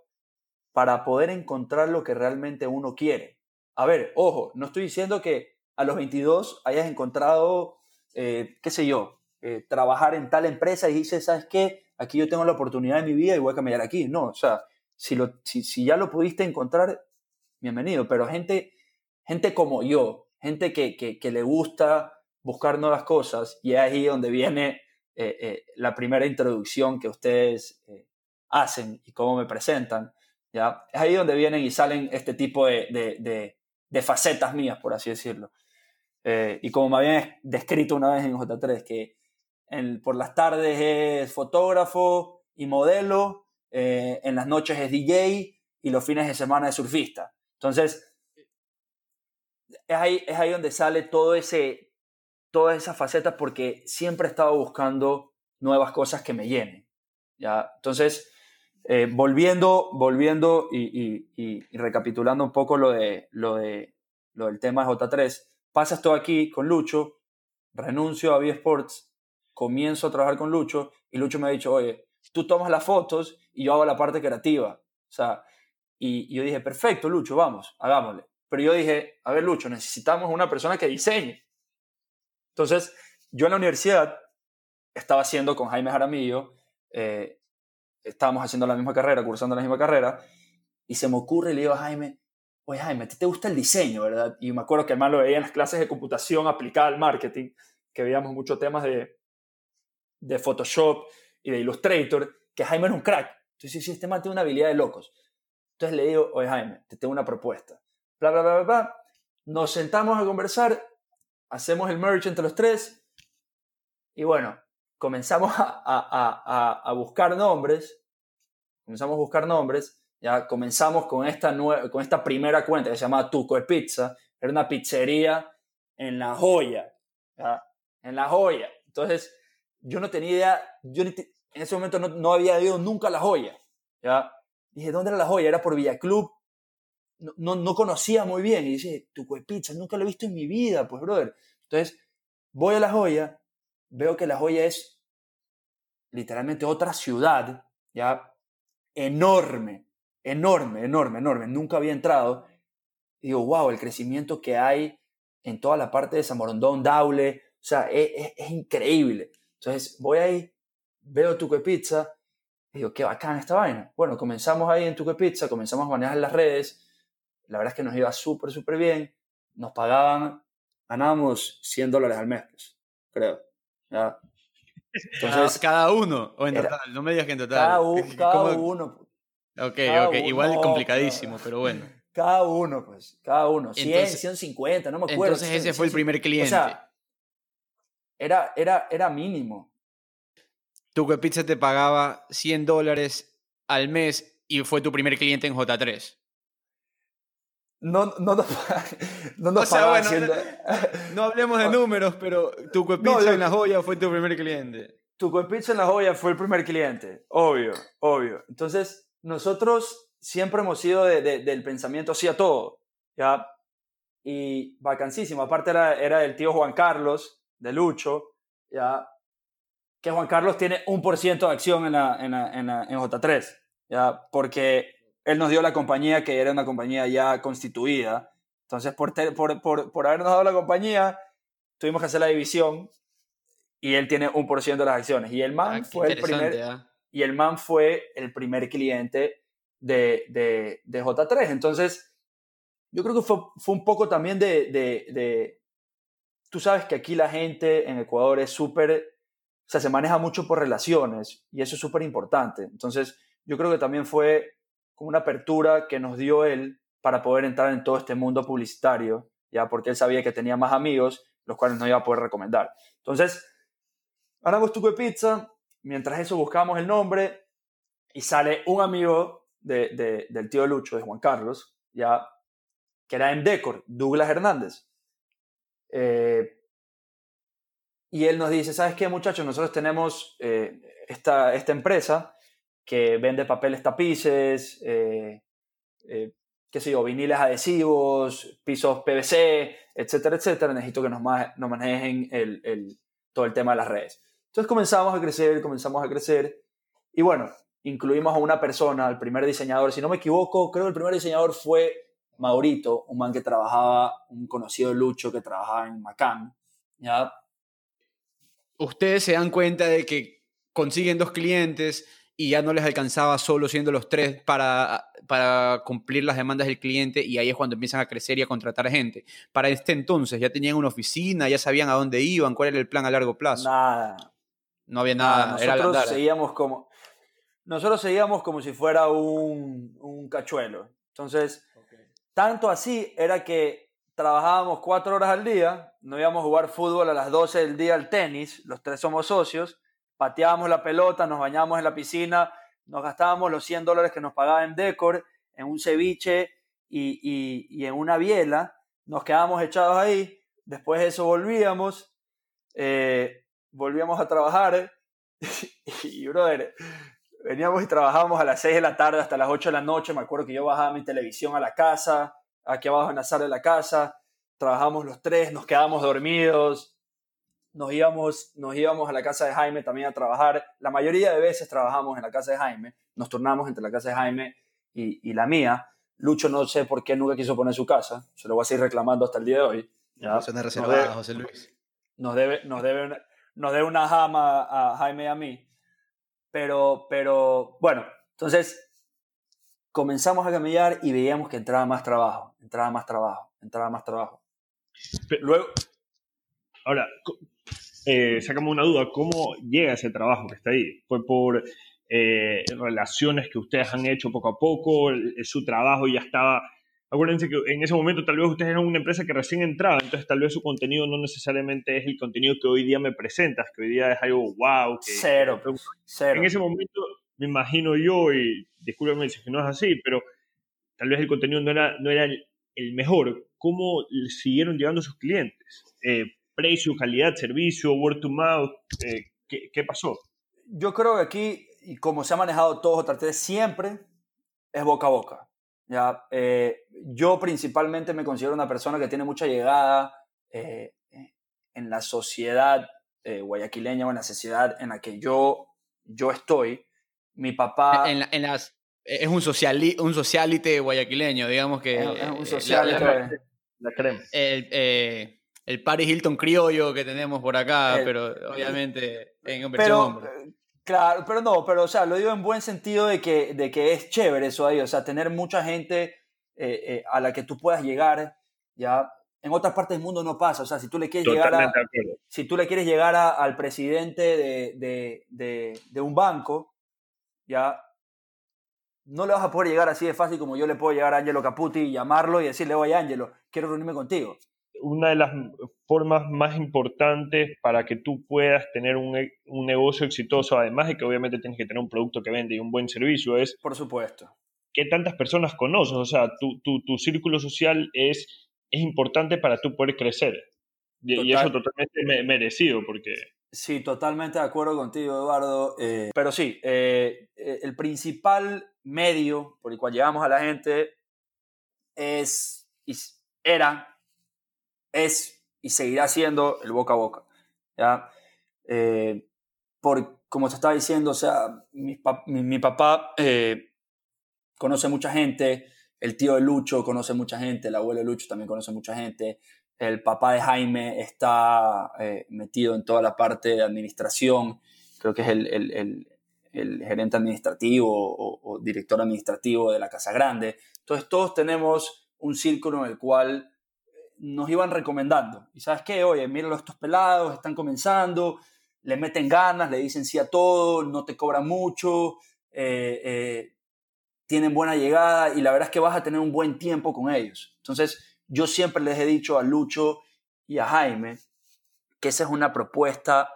para poder encontrar lo que realmente uno quiere. A ver, ojo, no estoy diciendo que a los 22 hayas encontrado, qué sé yo, trabajar en tal empresa y dices, ¿sabes qué? aquí yo tengo la oportunidad de mi vida y voy a cambiar aquí. No, o sea, si, lo, si, ya lo pudiste encontrar, bienvenido. Pero gente, gente como yo, gente que, que, le gusta buscar nuevas cosas, y es ahí donde viene eh, eh, la primera introducción que ustedes eh, hacen y cómo me presentan. ¿ya? Es ahí donde vienen y salen este tipo de, de, de, facetas mías, por así decirlo. y como me habían descrito una vez en J3, que por las tardes es fotógrafo y modelo, eh, en las noches es DJ y los fines de semana es surfista. Entonces, es ahí, es ahí donde sale todo ese, todas esas facetas porque siempre he estado buscando nuevas cosas que me llenen. ¿ya? Entonces, eh, volviendo, volviendo y, recapitulando un poco lo, de, lo, de, lo del tema de J3, pasas todo aquí con Lucho, renuncio a V Sports comienzo a trabajar con Lucho y Lucho me ha dicho, oye, tú tomas las fotos y yo hago la parte creativa. O sea, y, yo dije, perfecto, Lucho, vamos, hagámosle. Pero yo dije, a ver, Lucho, necesitamos una persona que diseñe. Entonces, yo en la universidad estaba haciendo con Jaime Jaramillo, eh, estábamos haciendo la misma carrera, cursando la misma carrera, y se me ocurre le digo a Jaime, oye Jaime, a ti te gusta el diseño, ¿verdad? Y me acuerdo que además lo veía en las clases de computación aplicada al marketing, que veíamos muchos temas de, de Photoshop y de Illustrator, que Jaime es un crack. Entonces, si este man tiene una habilidad de locos. Entonces le digo, oye Jaime, te tengo una propuesta. Bla, bla, bla, bla, bla. Nos sentamos a conversar, hacemos el merge entre los tres y bueno, comenzamos a, a, a, buscar nombres. Comenzamos a buscar nombres. Ya comenzamos con esta, con esta primera cuenta que se llama Tuco de Pizza. Era una pizzería en La Joya. En La Joya. Entonces, yo no tenía idea, yo en ese momento no, había ido nunca a La Joya, ¿ya? Dije, ¿dónde era La Joya? Era por Villa Club, no, no, conocía muy bien, y dice, tu pizza, nunca lo he visto en mi vida, pues, brother. Entonces, voy a La Joya, veo que La Joya es literalmente otra ciudad, ¿ya? Enorme, enorme, enorme, enorme, nunca había entrado, y digo, wow, el crecimiento que hay en toda la parte de Zamorondón, Daule, o sea, es, es increíble. Entonces voy ahí, veo Tuque Pizza, y digo, qué bacán esta vaina. Bueno, comenzamos ahí en Tuque Pizza, comenzamos a manejar las redes, la verdad es que nos iba súper, súper bien, nos pagaban, ganábamos 100 dólares al mes, pues, creo. ¿Ya? Entonces, cada uno, o en total, no me digas que en total. Cada, uno. Ok, ok, igual complicadísimo, pero bueno. Cada uno, pues, cada uno. 100, 150, no me acuerdo. Entonces ese fue el primer cliente era, era, era mínimo. Tu Pizza te pagaba 100 dólares al mes y fue tu primer cliente en J3. No, no, no, no nos no, hablemos de números, pero tu Pizza en La Joya fue tu primer cliente. Tu Pizza en La Joya fue el primer cliente, obvio, obvio. Entonces, nosotros siempre hemos sido del pensamiento así a todo, ¿ya? Y vacancísimo. Aparte era, era el tío Juan Carlos, de Lucho, ya, que Juan Carlos tiene un por ciento de acción en, la, en, en, en, J3, ya, porque él nos dio la compañía que era una compañía ya constituida. Entonces, por, por, por, por habernos dado la compañía, tuvimos que hacer la división y él tiene un por ciento de las acciones. Y el man ah, fue el primer... Y el man fue el primer cliente de, de, J3. Entonces, yo creo que fue, fue un poco también de, de, Tú sabes que aquí la gente en Ecuador es súper... O sea, se maneja mucho por relaciones y eso es súper importante. Entonces, yo creo que también fue una apertura que nos dio él para poder entrar en todo este mundo publicitario, ya porque él sabía que tenía más amigos, los cuales no iba a poder recomendar. Entonces, ganamos Tuco de Pizza, mientras eso buscamos el nombre y sale un amigo de, del tío Lucho, de Juan Carlos, ya, que era en Decor, Douglas Hernández. Eh, y él nos dice, ¿sabes qué muchachos? Nosotros tenemos eh, esta, esta empresa que vende papeles tapices, eh, eh, qué sé yo, viniles adhesivos, pisos PVC, etcétera, etcétera. Necesito que nos, manejen el, todo el tema de las redes. Entonces comenzamos a crecer, comenzamos a crecer. Y bueno, incluimos a una persona, el primer diseñador, si no me equivoco, creo que el primer diseñador fue Maurito, un man que trabajaba, un conocido Lucho que trabajaba en Macán. ¿ya? Ustedes se dan cuenta de que consiguen dos clientes, y ya no les alcanzaba solo siendo los tres para, para cumplir las demandas del cliente y ahí es cuando empiezan a crecer y a contratar gente. Para este entonces ya tenían una oficina, ya sabían a dónde iban, cuál era el plan a largo plazo. Nada. No había nada. Nosotros seguíamos como nosotros seguíamos como si fuera un, un cachuelo. Entonces, tanto así era que trabajábamos cuatro horas al día, no íbamos a jugar fútbol a las 12 del día al tenis, los tres somos socios, pateábamos la pelota, nos bañábamos en la piscina, nos gastábamos los 100 dólares que nos pagaba en Decor, en un ceviche y, en una biela, nos quedábamos echados ahí, después de eso volvíamos, eh, volvíamos a trabajar. Y, brother, veníamos y trabajábamos a las 6 de la tarde hasta las 8 de la noche, me acuerdo que yo bajaba mi televisión a la casa, aquí abajo en la sala de la casa, trabajamos los tres, nos quedábamos dormidos, nos íbamos, nos íbamos a la casa de Jaime también a trabajar. La mayoría de veces trabajamos en la casa de Jaime, nos turnamos entre la casa de Jaime y, la mía. Lucho no sé por qué nunca quiso poner su casa, se lo voy a seguir reclamando hasta el día de hoy. ¿ya? reservada, José Luis. Nos debe, nos, debe una, nos debe una jama a Jaime y a mí. Pero, pero bueno, entonces comenzamos a caminar y veíamos que entraba más trabajo, entraba más trabajo, entraba más trabajo. Luego, ahora, eh, sacamos una duda, ¿cómo llega ese trabajo que está ahí? ¿Fue por eh, relaciones que ustedes han hecho poco a poco? ¿Su trabajo ya estaba... Acuérdense que en ese momento tal vez ustedes eran una empresa que recién entraba, entonces tal vez su contenido no necesariamente es el contenido que hoy día me presentas, que hoy día es algo wow. Que, cero, cero. En ese momento me imagino yo, y discúlpeme si no es así, pero tal vez el contenido no era, no era el, mejor. ¿Cómo siguieron llegando sus clientes? Eh, precio, calidad, servicio, word to mouth? Eh, ¿qué, pasó? Yo creo que aquí, y como se ha manejado todo J3 siempre, es boca a boca. ¿ya? Eh, yo principalmente me considero una persona que tiene mucha llegada eh, en la sociedad guayaquileña o en la sociedad en la que yo, yo estoy. Mi papá... En, en las, es un, sociali, un socialite guayaquileño, digamos que... Es, un socialite. La, la, crema. El, el Paris Hilton criollo que tenemos por acá, pero obviamente en versión hombre. Eh, claro, pero no, pero o sea, lo digo en buen sentido de que, de que es chévere eso ahí, o sea, tener mucha gente eh, eh, a la que tú puedas llegar, ya en otras partes del mundo no pasa, o sea, si tú le quieres llegar a, si tú le quieres llegar al presidente de, de, de, de, un banco, ya no le vas a poder llegar así de fácil como yo le puedo llegar a Angelo Caputi y llamarlo y decirle, oye Angelo, quiero reunirme contigo una de las formas más importantes para que tú puedas tener un, un, negocio exitoso, además de que obviamente tienes que tener un producto que vende y un buen servicio, es... Por supuesto. ¿Qué tantas personas conoces? O sea, tu, tu, tu círculo social es, es importante para tú poder crecer. Y, eso totalmente merecido, porque... Sí, totalmente de acuerdo contigo, Eduardo. Eh, pero sí, eh, eh, el principal medio por el cual llegamos a la gente es, era es y seguirá siendo el boca a boca. ¿ya? Eh, por, como te estaba diciendo, o sea, mi, mi, papá eh, conoce mucha gente, el tío de Lucho conoce mucha gente, el abuelo de Lucho también conoce mucha gente, el papá de Jaime está eh, metido en toda la parte de administración, creo que es el, el, el gerente administrativo o, director administrativo de la Casa Grande. Entonces todos tenemos un círculo en el cual nos iban recomendando. Y sabes qué, oye, míralo estos pelados, están comenzando, le meten ganas, le dicen sí a todo, no te cobran mucho, eh, eh, tienen buena llegada y la verdad es que vas a tener un buen tiempo con ellos. Entonces, yo siempre les he dicho a Lucho y a Jaime que esa es una propuesta,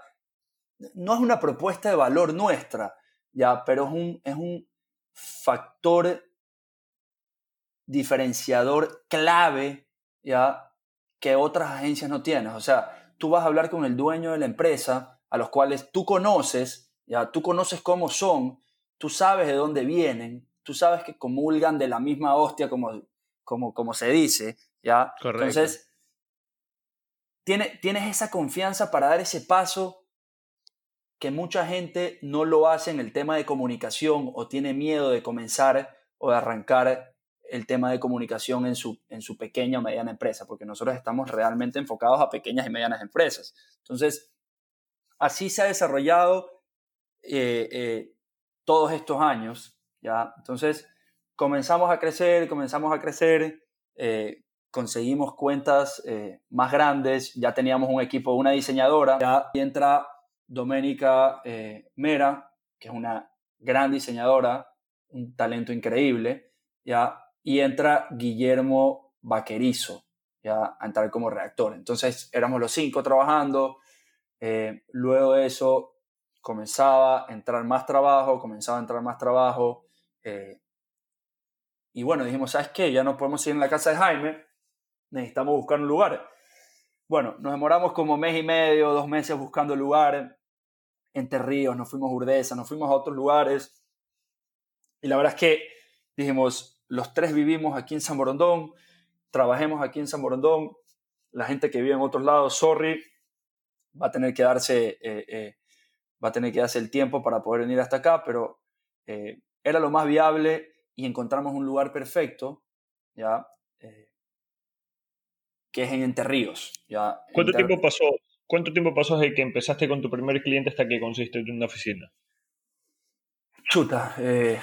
no es una propuesta de valor nuestra, ya, pero es un, es un factor diferenciador clave, ya, que otras agencias no tienen. O sea, tú vas a hablar con el dueño de la empresa, a los cuales tú conoces, ya, tú conoces cómo son, tú sabes de dónde vienen, tú sabes que comulgan de la misma hostia como, como, como se dice, ¿ya? Entonces, tienes, tienes esa confianza para dar ese paso que mucha gente no lo hace en el tema de comunicación o tiene miedo de comenzar o de arrancar el tema de comunicación en su, en su pequeña o mediana empresa, porque nosotros estamos realmente enfocados a pequeñas y medianas empresas. Entonces, así se ha desarrollado eh, eh, todos estos años, ¿ya? Entonces, comenzamos a crecer, comenzamos a crecer, eh, conseguimos cuentas más grandes, ya teníamos un equipo, una diseñadora, ya entra Doménica Mera, que es una gran diseñadora, un talento increíble, ya, y entra Guillermo Vaquerizo, ya, a entrar como reactor. Entonces, éramos los cinco trabajando, luego de eso comenzaba a entrar más trabajo, comenzaba a entrar más trabajo. Eh, y bueno, dijimos, ¿sabes qué? Ya no podemos ir en la casa de Jaime, necesitamos buscar un lugar. Bueno, nos demoramos como mes y medio, dos meses buscando lugar en Ríos, nos fuimos a Urdesa, nos fuimos a otros lugares. Y la verdad es que dijimos, los tres vivimos aquí en San Borondón, trabajemos aquí en San Borondón, la gente que vive en otros lados, sorry, va a tener que darse eh, eh, va a tener que darse el tiempo para poder venir hasta acá, pero eh, era lo más viable y encontramos un lugar perfecto, ¿ya? Que es en Entre Ríos. ¿ya? ¿Cuánto, tiempo pasó, ¿Cuánto tiempo pasó desde que empezaste con tu primer cliente hasta que consiste en una oficina? Chuta, en,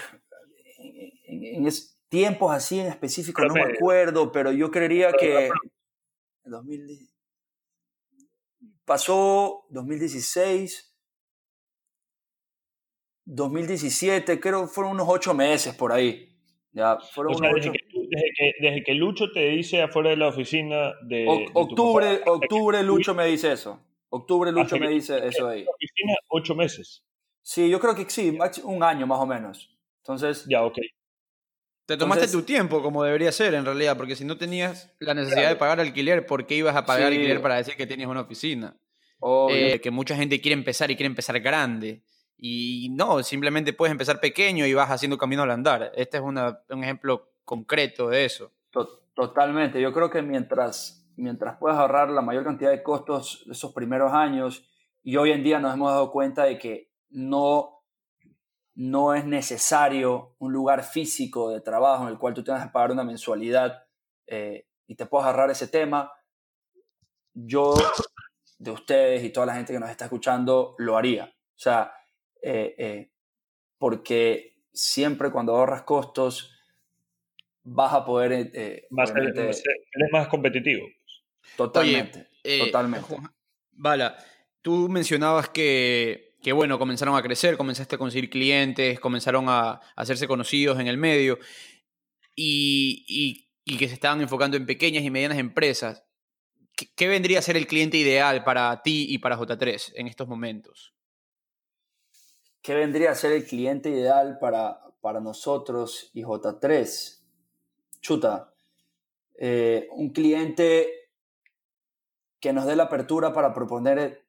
tiempos así en específico no me acuerdo, pero yo creería que... 2010, pasó 2016 2017, creo que fueron unos ocho meses por ahí. Ya, fueron desde, que, desde, que, Lucho te dice afuera de la oficina de... octubre, octubre Lucho me dice eso. Octubre Lucho me dice eso ahí. oficina ocho meses. Sí, yo creo que sí, un año más o menos. Entonces... Ya, ok. Te tomaste tu tiempo como debería ser en realidad, porque si no tenías la necesidad de pagar alquiler, ¿por qué ibas a pagar alquiler para decir que tenías una oficina? Eh, que mucha gente quiere empezar y quiere empezar grande. Y no, simplemente puedes empezar pequeño y vas haciendo camino al andar. Este es un ejemplo concreto de eso. Totalmente. Yo creo que mientras, mientras puedas ahorrar la mayor cantidad de costos de esos primeros años, y hoy en día nos hemos dado cuenta de que no, no es necesario un lugar físico de trabajo en el cual tú tengas que pagar una mensualidad eh, y te puedas ahorrar ese tema, yo de ustedes y toda la gente que nos está escuchando lo haría. O sea, eh, eh, porque siempre cuando ahorras costos vas a poder... Eh, eres más competitivo. Totalmente, totalmente. Bala, tú mencionabas que, que, bueno, comenzaron a crecer, comenzaste a conseguir clientes, comenzaron a, hacerse conocidos en el medio y, y, que se estaban enfocando en pequeñas y medianas empresas. ¿Qué, ¿Qué, vendría a ser el cliente ideal para ti y para J3 en estos momentos? ¿Qué vendría a ser el cliente ideal para, para nosotros y J3? Chuta, eh, un cliente que nos dé la apertura para proponer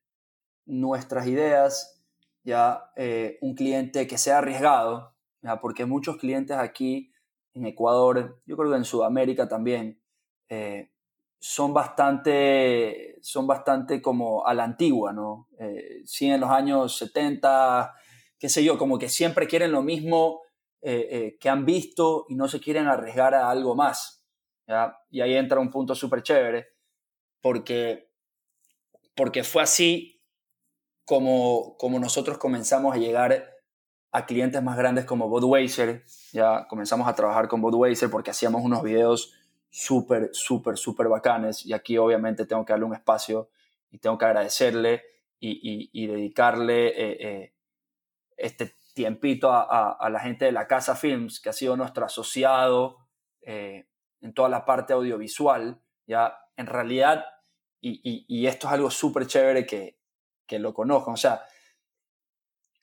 nuestras ideas, ya eh, un cliente que sea arriesgado, ¿ya? porque muchos clientes aquí en Ecuador, yo creo que en Sudamérica también, eh, son bastante, son bastante como a la antigua, ¿no? sí, en los años 70, qué sé yo, como que siempre quieren lo mismo eh, eh, que han visto y no se quieren arriesgar a algo más. Y ahí entra un punto súper chévere, porque, porque fue así como, como nosotros comenzamos a llegar a clientes más grandes como Budweiser. Ya comenzamos a trabajar con Budweiser porque hacíamos unos videos súper, súper, súper bacanes. Y aquí obviamente tengo que darle un espacio y tengo que agradecerle y, dedicarle eh, eh, este tiempito a, la gente de la Casa Films, que ha sido nuestro asociado eh, en toda la parte audiovisual. Ya en realidad, y, esto es algo súper chévere que, lo conozcan. O sea,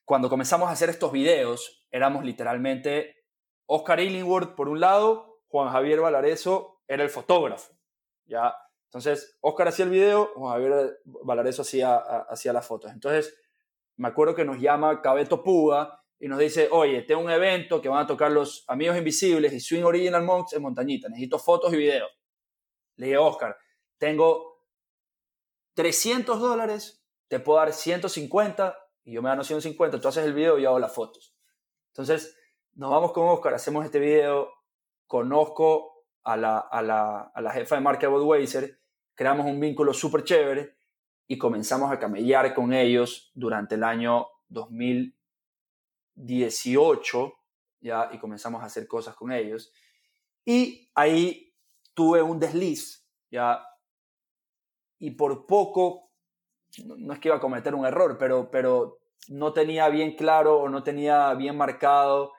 cuando comenzamos a hacer estos videos, éramos literalmente Oscar Illingworth por un lado, Juan Javier Valareso era el fotógrafo. ¿ya? Entonces, Oscar hacía el video, Juan Javier Valareso hacía, hacía las fotos. Entonces, me acuerdo que nos llama Cabeto Puga y nos dice, oye, tengo un evento que van a tocar los Amigos Invisibles y Swing Original Monks en Montañita, necesito fotos y videos. Le dije, Oscar, tengo 300 dólares, te puedo dar 150, y yo me gano 150, tú haces el video y yo hago las fotos. Entonces, nos vamos con Oscar, hacemos este video, conozco a la, a la, a la jefa de marca Budweiser, creamos un vínculo súper chévere y comenzamos a camellar con ellos durante el año 2018, ya, y comenzamos a hacer cosas con ellos. Y ahí tuve un desliz, ya, y por poco no, es que iba a cometer un error, pero, pero no tenía bien claro o no tenía bien marcado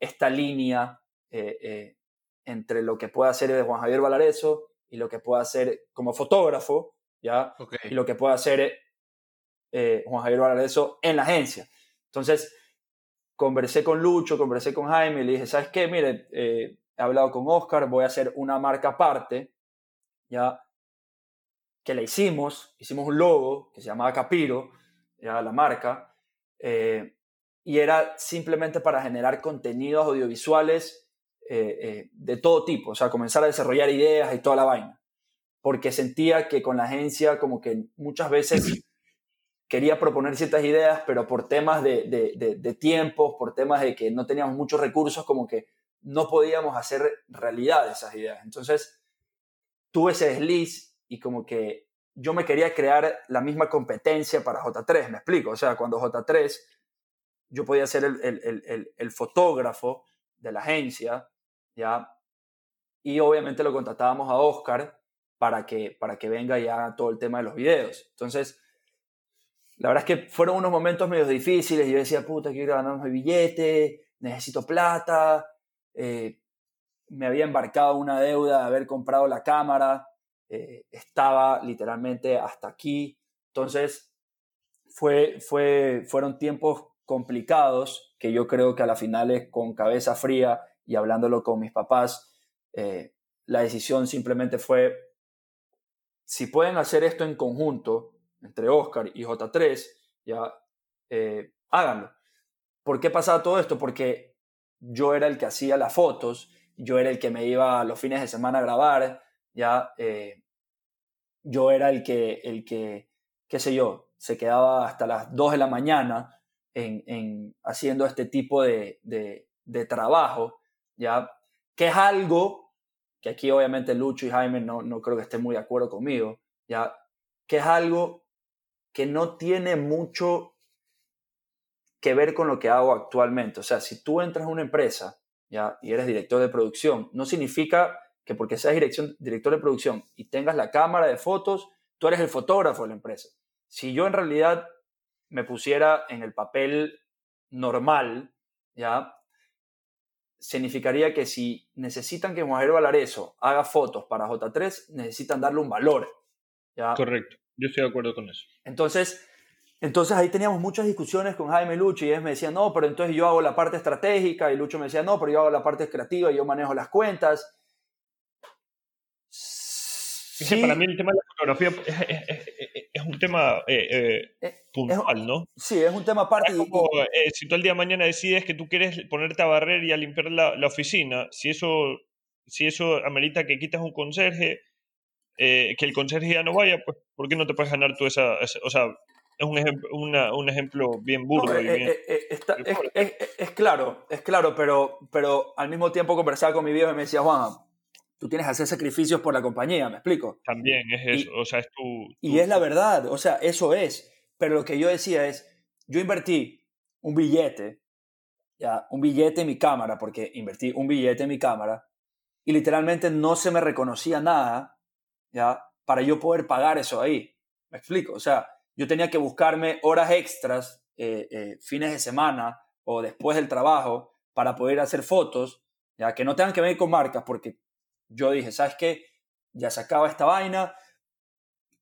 esta línea eh, eh, entre lo que puede hacer Juan Javier Valareso y lo que puede hacer como fotógrafo, ¿ya? Y lo que puede hacer eh, Juan Javier Valareso en la agencia. Entonces, conversé con Lucho, conversé con Jaime y le dije, ¿sabes qué? Mire, he hablado con Oscar, voy a hacer una marca aparte, ¿ya? Que la hicimos, hicimos un logo que se llamaba Capiro, era la marca, eh, y era simplemente para generar contenidos audiovisuales eh, eh, de todo tipo, o sea, comenzar a desarrollar ideas y toda la vaina, porque sentía que con la agencia como que muchas veces quería proponer ciertas ideas, pero por temas de, de, de tiempos, por temas de que no teníamos muchos recursos, como que no podíamos hacer realidad esas ideas. Entonces, tuve ese desliz y como que yo me quería crear la misma competencia para J3, me explico, o sea, cuando J3 yo podía ser el, el, el, fotógrafo de la agencia, ¿ya? Y obviamente lo contratábamos a Oscar para que, para que venga ya todo el tema de los videos. Entonces, la verdad es que fueron unos momentos medio difíciles. Yo decía, puta, quiero ganar mi billete, necesito plata. Eh, me había embarcado una deuda de haber comprado la cámara eh, estaba literalmente hasta aquí. Entonces, fue, fue, fueron tiempos complicados que yo creo que a la final es con cabeza fría y hablándolo con mis papás, eh, la decisión simplemente fue, si pueden hacer esto en conjunto, entre Oscar y J3, ya eh, háganlo. ¿Por qué pasaba todo esto? Porque yo era el que hacía las fotos, yo era el que me iba los fines de semana a grabar, ya eh, yo era el que, el que, qué sé yo, se quedaba hasta las 2 de la mañana en, en haciendo este tipo de, de, trabajo, ya, que es algo que aquí obviamente Lucho y Jaime no, no creo que estén muy de acuerdo conmigo, ya, que es algo que no tiene mucho que ver con lo que hago actualmente. O sea, si tú entras a una empresa ¿ya? y eres director de producción, no significa que porque seas dirección, director de producción y tengas la cámara de fotos, tú eres el fotógrafo de la empresa. Si yo en realidad me pusiera en el papel normal, ¿ya? Significaría que si necesitan que Juan Valareso haga fotos para J3, necesitan darle un valor. ¿ya? Correcto, yo estoy de acuerdo con eso. Entonces, entonces ahí teníamos muchas discusiones con Jaime Lucho y ellos me decían, no, pero entonces yo hago la parte estratégica y Lucho me decía, no, pero yo hago la parte creativa y yo manejo las cuentas Sí. Para mí el tema de la fotografía es, un tema eh, eh, eh, puntual, ¿no? Sí, es un tema aparte. si tú el día de mañana decides que tú quieres ponerte a barrer y a limpiar la, la oficina, si eso, si eso amerita que quitas un conserje, que el conserje ya no vaya, pues ¿por qué no te puedes ganar tú esa... o sea, es un ejemplo, un ejemplo bien burdo. es, claro, es claro, pero, pero al mismo tiempo conversaba con mi viejo y me decía, Juan, tú tienes que hacer sacrificios por la compañía, ¿me explico? También es eso, o sea, es tu, Y es la verdad, o sea, eso es. Pero lo que yo decía es, yo invertí un billete ya, un billete en mi cámara, porque invertí un billete en mi cámara, y literalmente no se me reconocía nada, ya, para yo poder pagar eso ahí. ¿Me explico? O sea, yo tenía que buscarme horas extras, eh, eh, fines de semana o después del trabajo, para poder hacer fotos, ya que no tengan que ver con marcas, porque yo dije, ¿sabes qué? Ya se acaba esta vaina,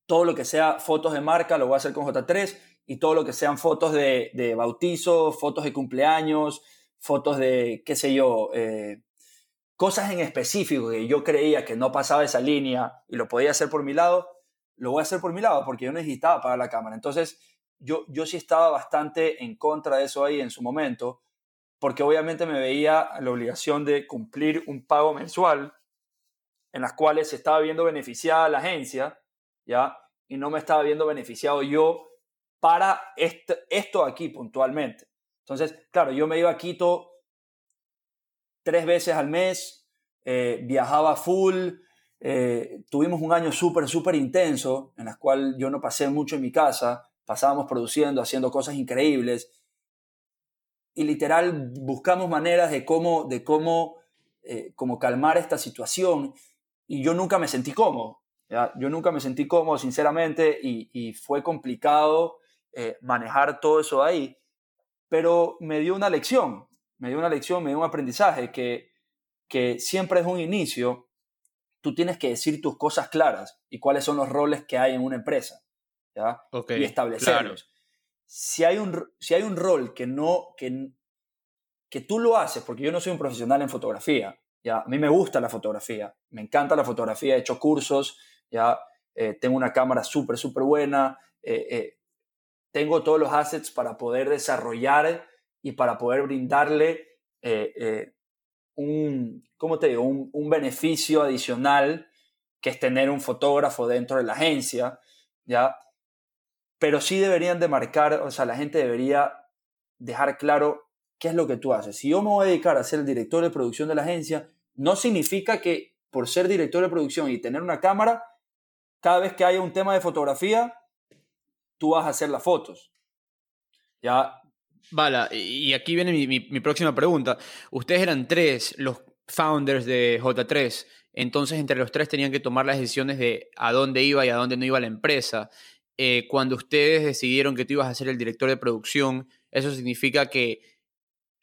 todo lo que sea fotos de marca lo voy a hacer con J3 y todo lo que sean fotos de, de bautizo, fotos de cumpleaños, fotos de, qué sé yo, eh, cosas en específico que yo creía que no pasaba esa línea y lo podía hacer por mi lado, lo voy a hacer por mi lado porque yo necesitaba pagar la cámara. Entonces, yo, yo sí estaba bastante en contra de eso ahí en su momento, porque obviamente me veía la obligación de cumplir un pago mensual en las cuales se estaba viendo beneficiada la agencia, ¿ya? Y no me estaba viendo beneficiado yo para esto, esto aquí puntualmente. Entonces, claro, yo me iba a Quito tres veces al mes, eh, viajaba full, eh, tuvimos un año súper, súper intenso, en el cual yo no pasé mucho en mi casa, pasábamos produciendo, haciendo cosas increíbles, y literal buscamos maneras de cómo, de cómo, eh, calmar esta situación, y yo nunca me sentí cómodo, ¿ya? yo nunca me sentí cómodo, sinceramente, y, fue complicado manejar todo eso ahí, pero me dio una lección, me dio una lección, me dio un aprendizaje que, que siempre es un inicio, tú tienes que decir tus cosas claras y cuáles son los roles que hay en una empresa, ¿ya? y establecerlos. Si, hay un, si hay un rol que no, que, que tú lo haces, porque yo no soy un profesional en fotografía, ¿ya? A mí me gusta la fotografía, me encanta la fotografía, he hecho cursos, ¿ya? Eh, tengo una cámara súper, súper buena, eh, eh, tengo todos los assets para poder desarrollar y para poder brindarle un, ¿cómo te digo? Un, beneficio adicional que es tener un fotógrafo dentro de la agencia, ¿ya? Pero sí deberían de marcar, o sea, la gente debería dejar claro qué es lo que tú haces. Si yo me voy a dedicar a ser el director de producción de la agencia, no significa que por ser director de producción y tener una cámara, cada vez que haya un tema de fotografía, tú vas a hacer las fotos. Ya. Vale, y aquí viene mi, próxima pregunta. Ustedes eran tres los founders de J3, entonces entre los tres tenían que tomar las decisiones de a dónde iba y a dónde no iba la empresa. Eh, cuando ustedes decidieron que tú ibas a ser el director de producción, eso significa que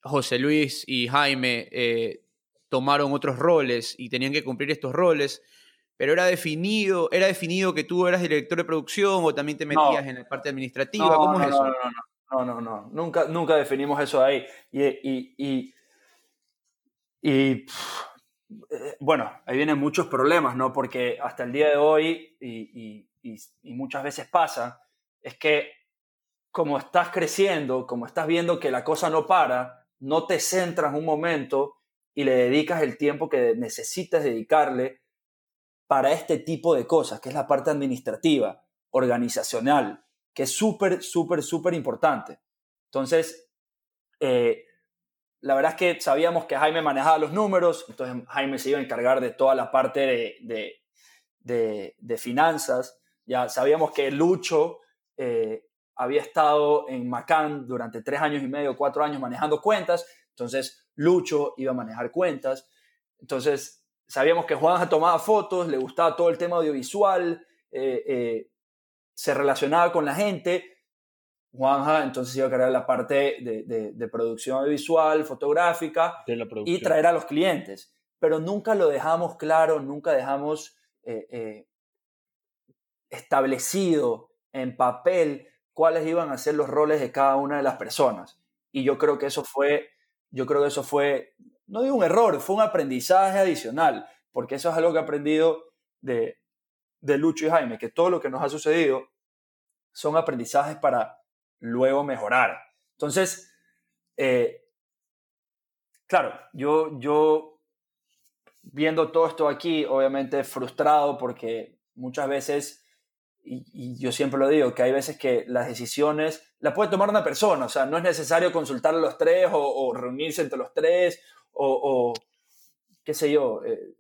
José Luis y Jaime eh, tomaron otros roles y tenían que cumplir estos roles pero era definido, era definido que tú eras director de producción o también te metías en la parte administrativa. No, ¿Cómo no, es eso? No, no, no, no, no, Nunca, nunca definimos eso ahí. Y, y, y, y bueno, ahí vienen muchos problemas, ¿no? Porque hasta el día de hoy, y, muchas veces pasa, es que como estás creciendo, como estás viendo que la cosa no para, no te centras un momento y le dedicas el tiempo que necesitas dedicarle para este tipo de cosas, que es la parte administrativa, organizacional, que es súper, súper, súper importante. Entonces, eh, la verdad es que sabíamos que Jaime manejaba los números, entonces Jaime se iba a encargar de toda la parte de, de, finanzas. Ya sabíamos que Lucho eh, había estado en Macán durante tres años y medio, cuatro años manejando cuentas, entonces Lucho iba a manejar cuentas. Entonces, sabíamos que Juanja tomaba fotos, le gustaba todo el tema audiovisual, eh, eh, se relacionaba con la gente. Juanja entonces iba a crear la parte de, producción audiovisual, fotográfica y traer a los clientes. Pero nunca lo dejamos claro, nunca dejamos eh, establecido en papel cuáles iban a ser los roles de cada una de las personas. Y yo creo que eso fue, yo creo que eso fue no digo un error, fue un aprendizaje adicional, porque eso es algo que he aprendido de, de Lucho y Jaime, que todo lo que nos ha sucedido son aprendizajes para luego mejorar. Entonces, eh, claro, yo, yo viendo todo esto aquí, obviamente frustrado porque muchas veces, y, yo siempre lo digo, que hay veces que las decisiones las puede tomar una persona, o sea, no es necesario consultar a los tres o, o reunirse entre los tres o, qué sé yo, eh,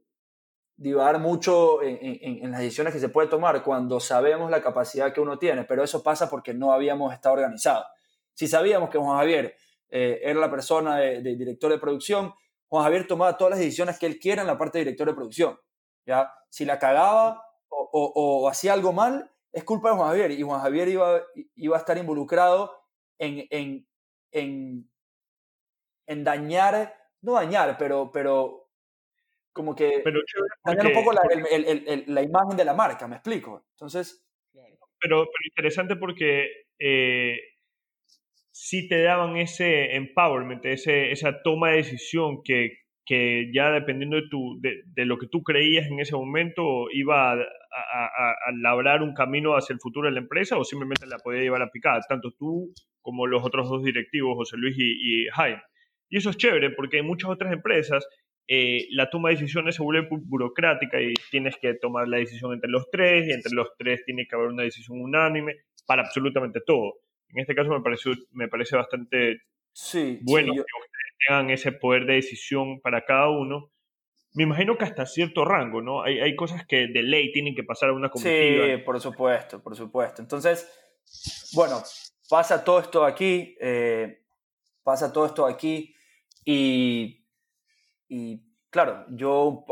divagar mucho en, las decisiones que se puede tomar cuando sabemos la capacidad que uno tiene, pero eso pasa porque no habíamos estado organizados. Si sabíamos que Juan Javier eh, era la persona de, director de producción, Juan Javier tomaba todas las decisiones que él quiera en la parte de director de producción. ¿ya? Si la cagaba o, hacía algo mal, es culpa de Juan Javier. Y Juan Javier iba, iba a estar involucrado en, en, en, en dañar, no dañar, pero, pero como que pero dañar un poco la, la, imagen de la marca, me explico. Entonces... Pero, pero interesante porque eh, sí te daban ese empowerment, ese, esa toma de decisión que, que ya dependiendo de, tu, de, de, lo que tú creías en ese momento iba a, a, a, labrar un camino hacia el futuro de la empresa o simplemente la podía llevar a picar, tanto tú como los otros dos directivos, José Luis y, y Jaime. Y eso es chévere porque en muchas otras empresas eh, la toma de decisiones se vuelve burocrática y tienes que tomar la decisión entre los tres y entre los tres tiene que haber una decisión unánime para absolutamente todo. En este caso me, parece me parece bastante bueno que ustedes tengan ese poder de decisión para cada uno. Me imagino que hasta cierto rango, ¿no? Hay, hay cosas que de ley tienen que pasar a una comitiva. Sí, por supuesto, por supuesto. Entonces, bueno, pasa todo esto aquí, eh, pasa todo esto aquí y, y claro, yo,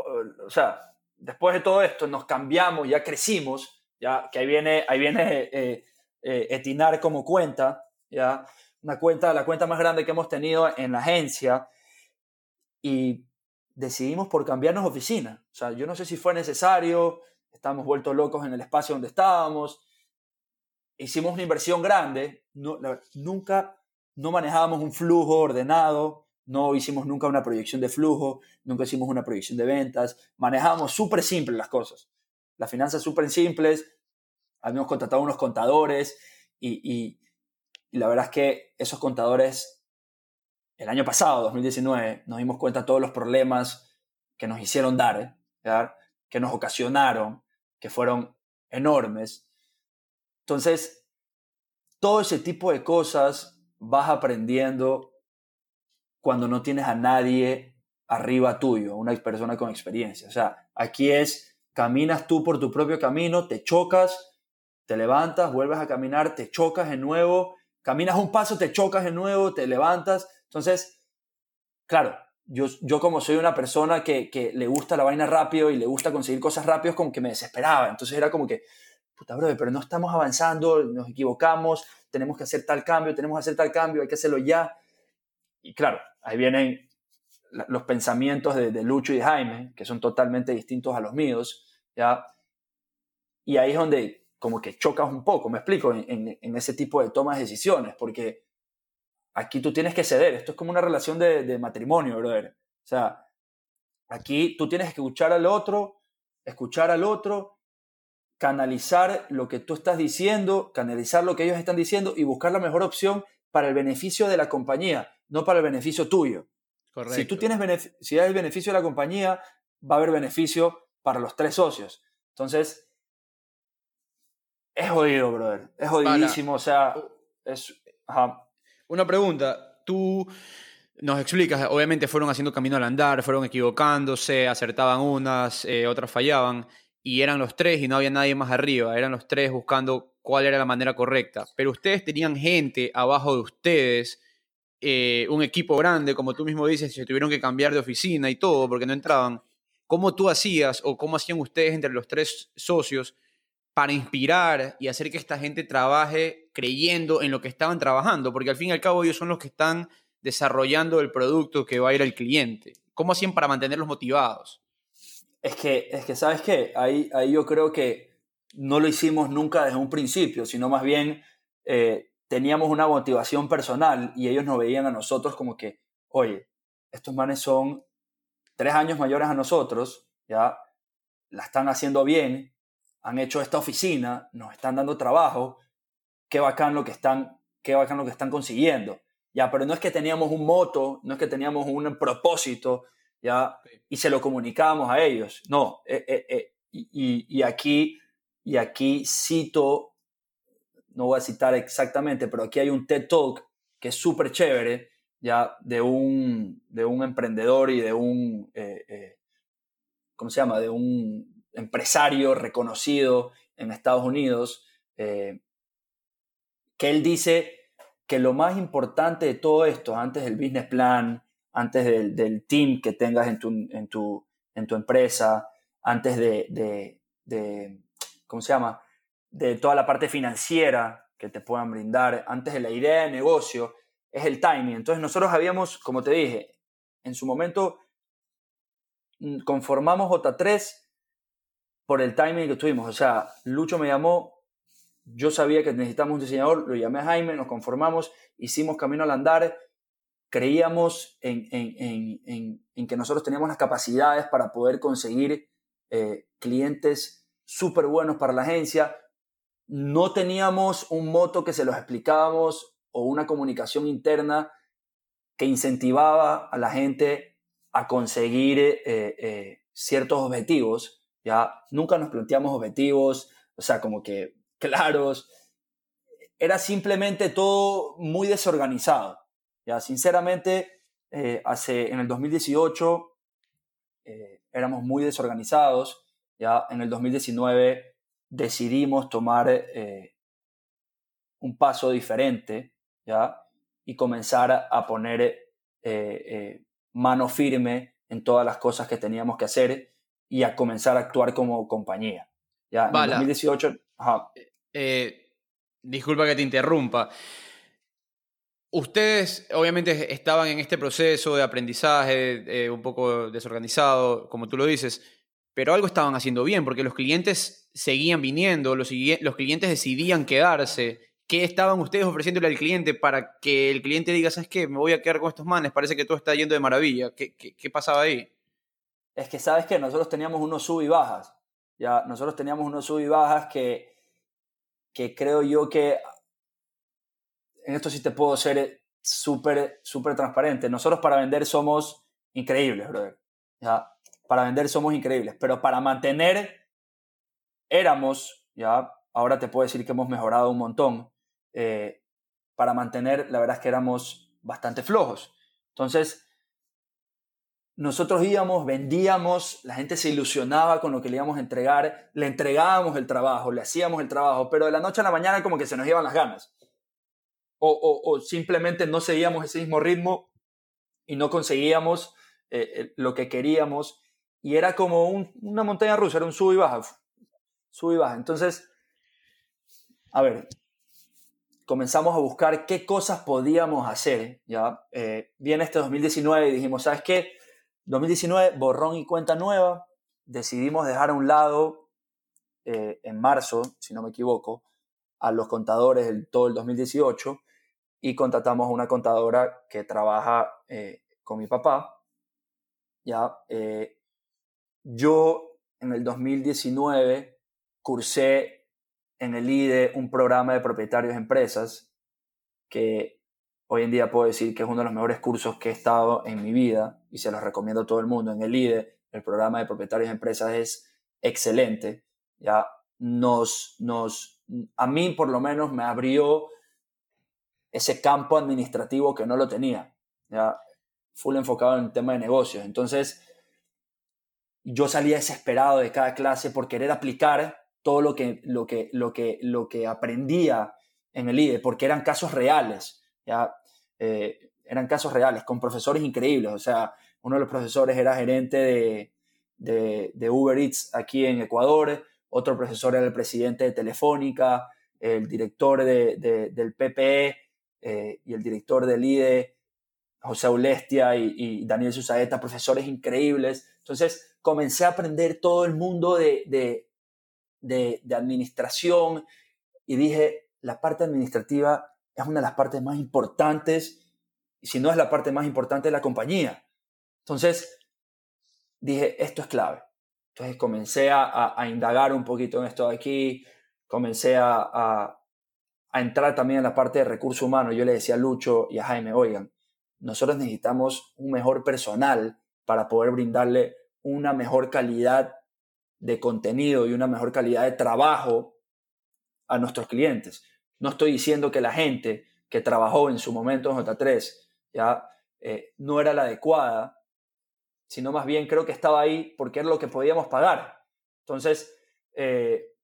o sea, después de todo esto nos cambiamos, ya crecimos, ya que ahí viene, ahí viene eh, eh, Etinar como cuenta, ¿ya? Una cuenta, la cuenta más grande que hemos tenido en la agencia y decidimos por cambiarnos oficina. O sea, yo no sé si fue necesario, estamos vueltos locos en el espacio donde estábamos, hicimos una inversión grande, no, nunca, no manejábamos un flujo ordenado, no hicimos nunca una proyección de flujo, nunca hicimos una proyección de ventas, manejábamos súper simples las cosas. Las finanzas súper simples, habíamos contratado unos contadores y, la verdad es que esos contadores, el año pasado, 2019, nos dimos cuenta de todos los problemas que nos hicieron dar, ¿eh? que nos ocasionaron, que fueron enormes. Entonces, todo ese tipo de cosas vas aprendiendo cuando no tienes a nadie arriba tuyo, una persona con experiencia. O sea, aquí es, caminas tú por tu propio camino, te chocas, te levantas, vuelves a caminar, te chocas de nuevo, caminas un paso, te chocas de nuevo, te levantas. Entonces, claro, yo, yo como soy una persona que, que le gusta la vaina rápido y le gusta conseguir cosas rápido, como que me desesperaba. Entonces era como que, puta, bro, pero no estamos avanzando, nos equivocamos, tenemos que hacer tal cambio, tenemos que hacer tal cambio, hay que hacerlo ya. Y claro, ahí vienen los pensamientos de, de Lucho y de Jaime, que son totalmente distintos a los míos, ¿ya? Y ahí es donde como que chocas un poco, me explico, en, ese tipo de tomas de decisiones, porque aquí tú tienes que ceder, esto es como una relación de, matrimonio, brother. O sea, aquí tú tienes que escuchar al otro, escuchar al otro, canalizar lo que tú estás diciendo, canalizar lo que ellos están diciendo y buscar la mejor opción para el beneficio de la compañía, no para el beneficio tuyo. Correcto. Si tú tienes si hay el beneficio de la compañía, va a haber beneficio para los tres socios. Entonces, es jodido, brother. Es jodidísimo. O sea, es. Una pregunta. Tú nos explicas, obviamente fueron haciendo camino al andar, fueron equivocándose, acertaban unas, eh, otras fallaban, y eran los tres y no había nadie más arriba, eran los tres buscando cuál era la manera correcta. Pero ustedes tenían gente abajo de ustedes, eh, un equipo grande, como tú mismo dices, se tuvieron que cambiar de oficina y todo porque no entraban. ¿Cómo tú hacías o cómo hacían ustedes entre los tres socios? Para inspirar y hacer que esta gente trabaje creyendo en lo que estaban trabajando, porque al fin y al cabo ellos son los que están desarrollando el producto que va a ir al cliente. ¿Cómo hacían para mantenerlos motivados? Es que, es que ¿sabes qué? Ahí, ahí yo creo que no lo hicimos nunca desde un principio, sino más bien eh, teníamos una motivación personal y ellos nos veían a nosotros como que, oye, estos manes son tres años mayores a nosotros, ya la están haciendo bien, han hecho esta oficina, nos están dando trabajo, qué bacán lo que están, qué bacán lo que están consiguiendo. Ya, pero no es que teníamos un moto, no es que teníamos un propósito, ya, y se lo comunicábamos a ellos. No, eh, eh, eh, y, aquí, y aquí cito, no voy a citar exactamente, pero aquí hay un TED Talk que es súper chévere, ya, de un, de un emprendedor y de un, ¿cómo se llama? De un empresario reconocido en Estados Unidos, eh, que él dice, que lo más importante de todo esto, antes del business plan, antes del, team que tengas en tu, en tu, en tu empresa, antes de, de, ¿cómo se llama? De toda la parte financiera que te puedan brindar, antes de la idea de negocio, es el timing. Entonces nosotros habíamos, como te dije, en su momento mm, conformamos J3 por el timing que tuvimos. O sea, Lucho me llamó, yo sabía que necesitamos un diseñador, lo llamé a Jaime, nos conformamos, hicimos Camino al Andar, creíamos en, que nosotros teníamos las capacidades para poder conseguir eh, clientes súper buenos para la agencia. No teníamos un moto que se los explicábamos o una comunicación interna que incentivaba a la gente a conseguir eh, eh, ciertos objetivos. Ya nunca nos planteamos objetivos, o sea, como que claros. Era simplemente todo muy desorganizado. Ya, sinceramente, eh, hace, en el 2018 éramos muy desorganizados. Ya en el 2019 decidimos tomar un paso diferente, ¿ya? y comenzar a poner eh, eh, mano firme en todas las cosas que teníamos que hacer y a comenzar a actuar como compañía. Ya, en 2018... Eh, disculpa que te interrumpa. Ustedes obviamente estaban en este proceso de aprendizaje un poco desorganizado, como tú lo dices, pero algo estaban haciendo bien porque los clientes seguían viniendo, los, los clientes decidían quedarse ¿Qué estaban ustedes ofreciéndole al cliente para que el cliente diga, ¿sabes qué? Me voy a quedar con estos manes, parece que todo está yendo de maravilla. ¿Qué, qué, pasaba ahí? Es que, ¿sabes qué? Nosotros teníamos unos sub y bajas. Ya, nosotros teníamos unos sub y bajas que, que creo yo que en esto sí te puedo ser súper, súper transparente. Nosotros para vender somos increíbles, brother. ¿ya? Para vender somos increíbles, pero para mantener éramos, ya, ahora te puedo decir que hemos mejorado un montón, eh, para mantener, la verdad es que éramos bastante flojos. Entonces, nosotros íbamos, vendíamos, la gente se ilusionaba con lo que le íbamos a entregar, le entregábamos el trabajo, le hacíamos el trabajo, pero de la noche a la mañana como que se nos iban las ganas. O, simplemente no seguíamos ese mismo ritmo y no conseguíamos eh, eh, lo que queríamos. Y era como una montaña rusa, era un sub y baja, sub y baja. Entonces, a ver, comenzamos a buscar qué cosas podíamos hacer, ¿ya? Eh, viene este 2019 y dijimos, ¿sabes qué? 2019, borrón y cuenta nueva, decidimos dejar a un lado eh, en marzo, si no me equivoco, a los contadores del todo el 2018 y contratamos a una contadora que trabaja eh, con mi papá. ¿ya? yo en el 2019 cursé en el IDE un programa de propietarios de empresas que hoy en día puedo decir que es uno de los mejores cursos que he estado en mi vida y se los recomiendo a todo el mundo. En el IDE, el programa de propietarios de empresas es excelente. Ya nos, nos, a mí por lo menos me abrió ese campo administrativo que no lo tenía. Ya full enfocado en el tema de negocios. Entonces, yo salía desesperado de cada clase por querer aplicar todo lo que, lo que, lo que, lo que aprendía en el IDE, porque eran casos reales, ¿ya? Eh, eran casos reales, con profesores increíbles. O sea, uno de los profesores era gerente de, de, de Uber Eats aquí en Ecuador, otro profesor era el presidente de Telefónica, el director de, del PPE eh, y el director del IDE, José Aulestia y, y, Daniel Susaeta, profesores increíbles. Entonces comencé a aprender todo el mundo de, de, administración y dije, la parte administrativa es una de las partes más importantes, si no es la parte más importante de la compañía. Entonces, dije, esto es clave. Entonces comencé a, indagar un poquito en esto de aquí, comencé a, a, entrar también en la parte de recursos humanos. Yo le decía a Lucho y a Jaime, oigan, nosotros necesitamos un mejor personal para poder brindarle una mejor calidad de contenido y una mejor calidad de trabajo a nuestros clientes. No estoy diciendo que la gente que trabajó en su momento en J3 ya eh, no era la adecuada, sino más bien creo que estaba ahí porque era lo que podíamos pagar. Entonces, eh,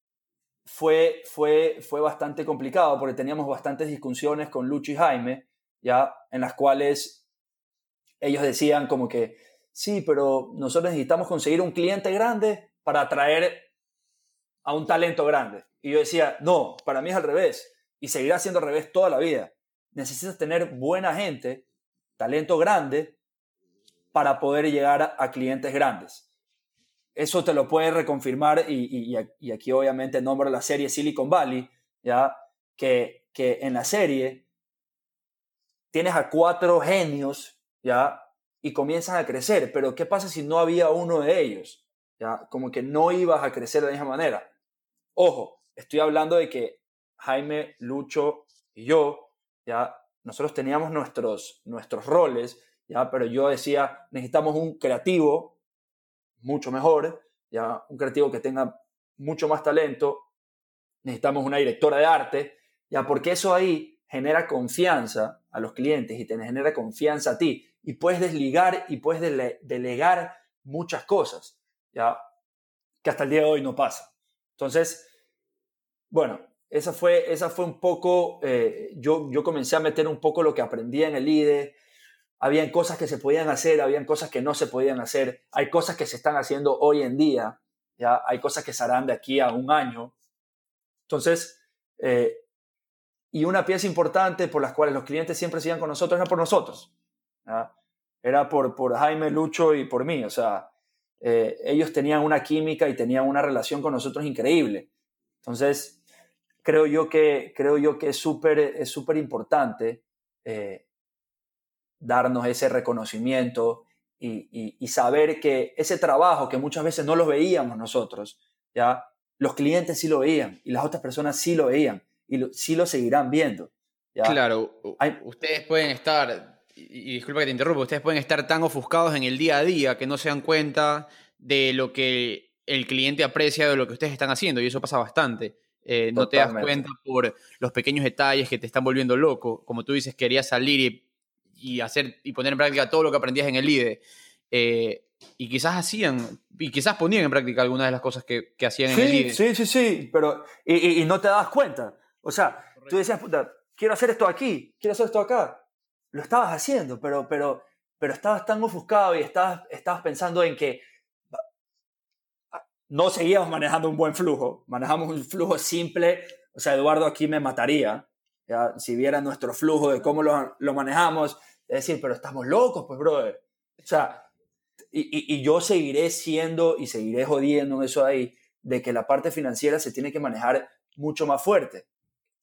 fue, fue, fue bastante complicado porque teníamos bastantes discusiones con Lucho y Jaime, ya, en las cuales ellos decían como que, sí, pero nosotros necesitamos conseguir un cliente grande para atraer a un talento grande. Y yo decía, no, para mí es al revés. Y seguirá siendo al revés toda la vida. Necesitas tener buena gente, talento grande, para poder llegar a clientes grandes. Eso te lo puede reconfirmar y, aquí obviamente nombro la serie Silicon Valley, ¿ya? Que, que en la serie tienes a cuatro genios, ¿ya? Y comienzan a crecer, pero ¿qué pasa si no había uno de ellos? ¿Ya? Como que no ibas a crecer de la misma manera. Ojo, estoy hablando de que Jaime, Lucho y yo, ya, nosotros teníamos nuestros, nuestros roles, ya, pero yo decía, necesitamos un creativo mucho mejor, ya, un creativo que tenga mucho más talento, necesitamos una directora de arte, ya, porque eso ahí genera confianza a los clientes y te genera confianza a ti. Y puedes desligar y puedes delegar muchas cosas, ya, que hasta el día de hoy no pasa. Entonces, bueno, esa fue, esa fue un poco, eh, yo, yo comencé a meter un poco lo que aprendí en el IDE. Habían cosas que se podían hacer, habían cosas que no se podían hacer. Hay cosas que se están haciendo hoy en día, ya hay cosas que se harán de aquí a un año. Entonces, eh, y una pieza importante por las cuales los clientes siempre siguen con nosotros era por nosotros. Era por, por Jaime, Lucho y por mí. O sea, eh, ellos tenían una química y tenían una relación con nosotros increíble. Entonces, creo yo que, creo yo que es súper es súper importante eh, darnos ese reconocimiento y, y, saber que ese trabajo que muchas veces no lo veíamos nosotros, ¿ya? los clientes sí lo veían y las otras personas sí lo veían y sí lo seguirán viendo. Claro, ustedes pueden estar, y, disculpa que te interrumpa, ustedes pueden estar tan ofuscados en el día a día que no se dan cuenta de lo que el cliente aprecia de lo que ustedes están haciendo y eso pasa bastante. Eh, no te das cuenta por los pequeños detalles que te están volviendo loco. Como tú dices, querías salir y, hacer y poner en práctica todo lo que aprendías en el IDE. Eh, y quizás hacían, y quizás ponían en práctica algunas de las cosas que, hacían en el IDE. Sí, sí, sí, pero y, no te das cuenta. O sea, tú decías, puta, quiero hacer esto aquí, quiero hacer esto acá. Lo estabas haciendo, pero, pero, pero estabas tan ofuscado y estabas, estabas pensando en que no seguíamos manejando un buen flujo, manejamos un flujo simple, o sea, Eduardo aquí me mataría, si viera nuestro flujo de cómo lo, lo manejamos, es decir, pero estamos locos, pues, brother. O sea, y, y, yo seguiré siendo y seguiré jodiendo en eso ahí, de que la parte financiera se tiene que manejar mucho más fuerte.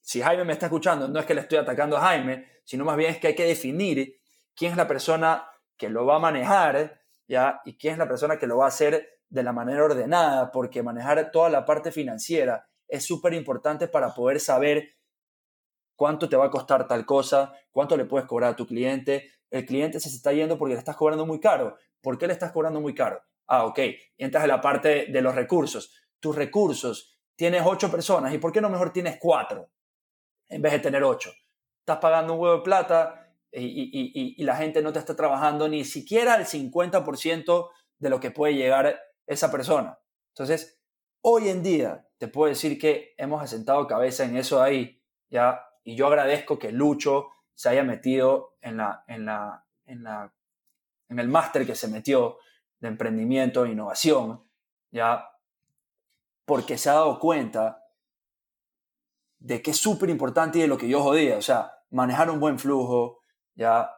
Si Jaime me está escuchando, no es que le estoy atacando a Jaime, sino más bien es que hay que definir quién es la persona que lo va a manejar, ¿ya? Y quién es la persona que lo va a hacer de la manera ordenada, porque manejar toda la parte financiera es súper importante para poder saber cuánto te va a costar tal cosa, cuánto le puedes cobrar a tu cliente. El cliente se está yendo porque le estás cobrando muy caro. ¿Por qué le estás cobrando muy caro? Ah, ok. entras en la parte de los recursos. Tus recursos, tienes ocho personas. ¿Y por qué no mejor tienes cuatro en vez de tener ocho? Estás pagando un huevo de plata y, y, y la gente no te está trabajando ni siquiera el 50% de lo que puede llegar esa persona. Entonces, hoy en día te puedo decir que hemos asentado cabeza en eso ahí, ¿ya? Y yo agradezco que Lucho se haya metido en, la, en, la, en, la, en el máster que se metió de emprendimiento e innovación, ¿ya? Porque se ha dado cuenta de que es súper importante y de lo que yo jodía, o sea, manejar un buen flujo, ¿ya?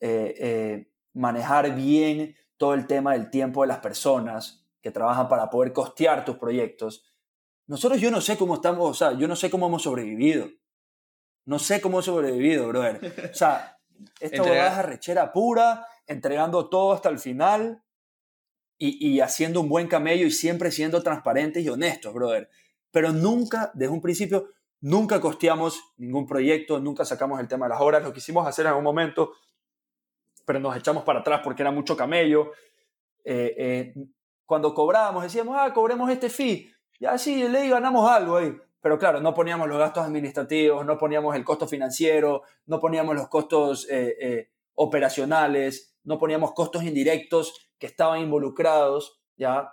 Eh, eh, manejar bien todo el tema del tiempo de las personas que trabajan para poder costear tus proyectos. Nosotros yo no sé cómo estamos, o sea, yo no sé cómo hemos sobrevivido. No sé cómo hemos sobrevivido, brother. O sea, esta Entrega... es arrechera pura, entregando todo hasta el final y, y haciendo un buen camello y siempre siendo transparentes y honestos, brother. Pero nunca, desde un principio, nunca costeamos ningún proyecto, nunca sacamos el tema de las horas. Lo quisimos hacer en algún momento, pero nos echamos para atrás porque era mucho camello. Eh, eh, cuando cobrábamos decíamos, ah, cobremos este fee. Ya sí, ley ganamos algo ahí. Pero claro, no poníamos los gastos administrativos, no poníamos el costo financiero, no poníamos los costos eh, operacionales, no poníamos costos indirectos que estaban involucrados ya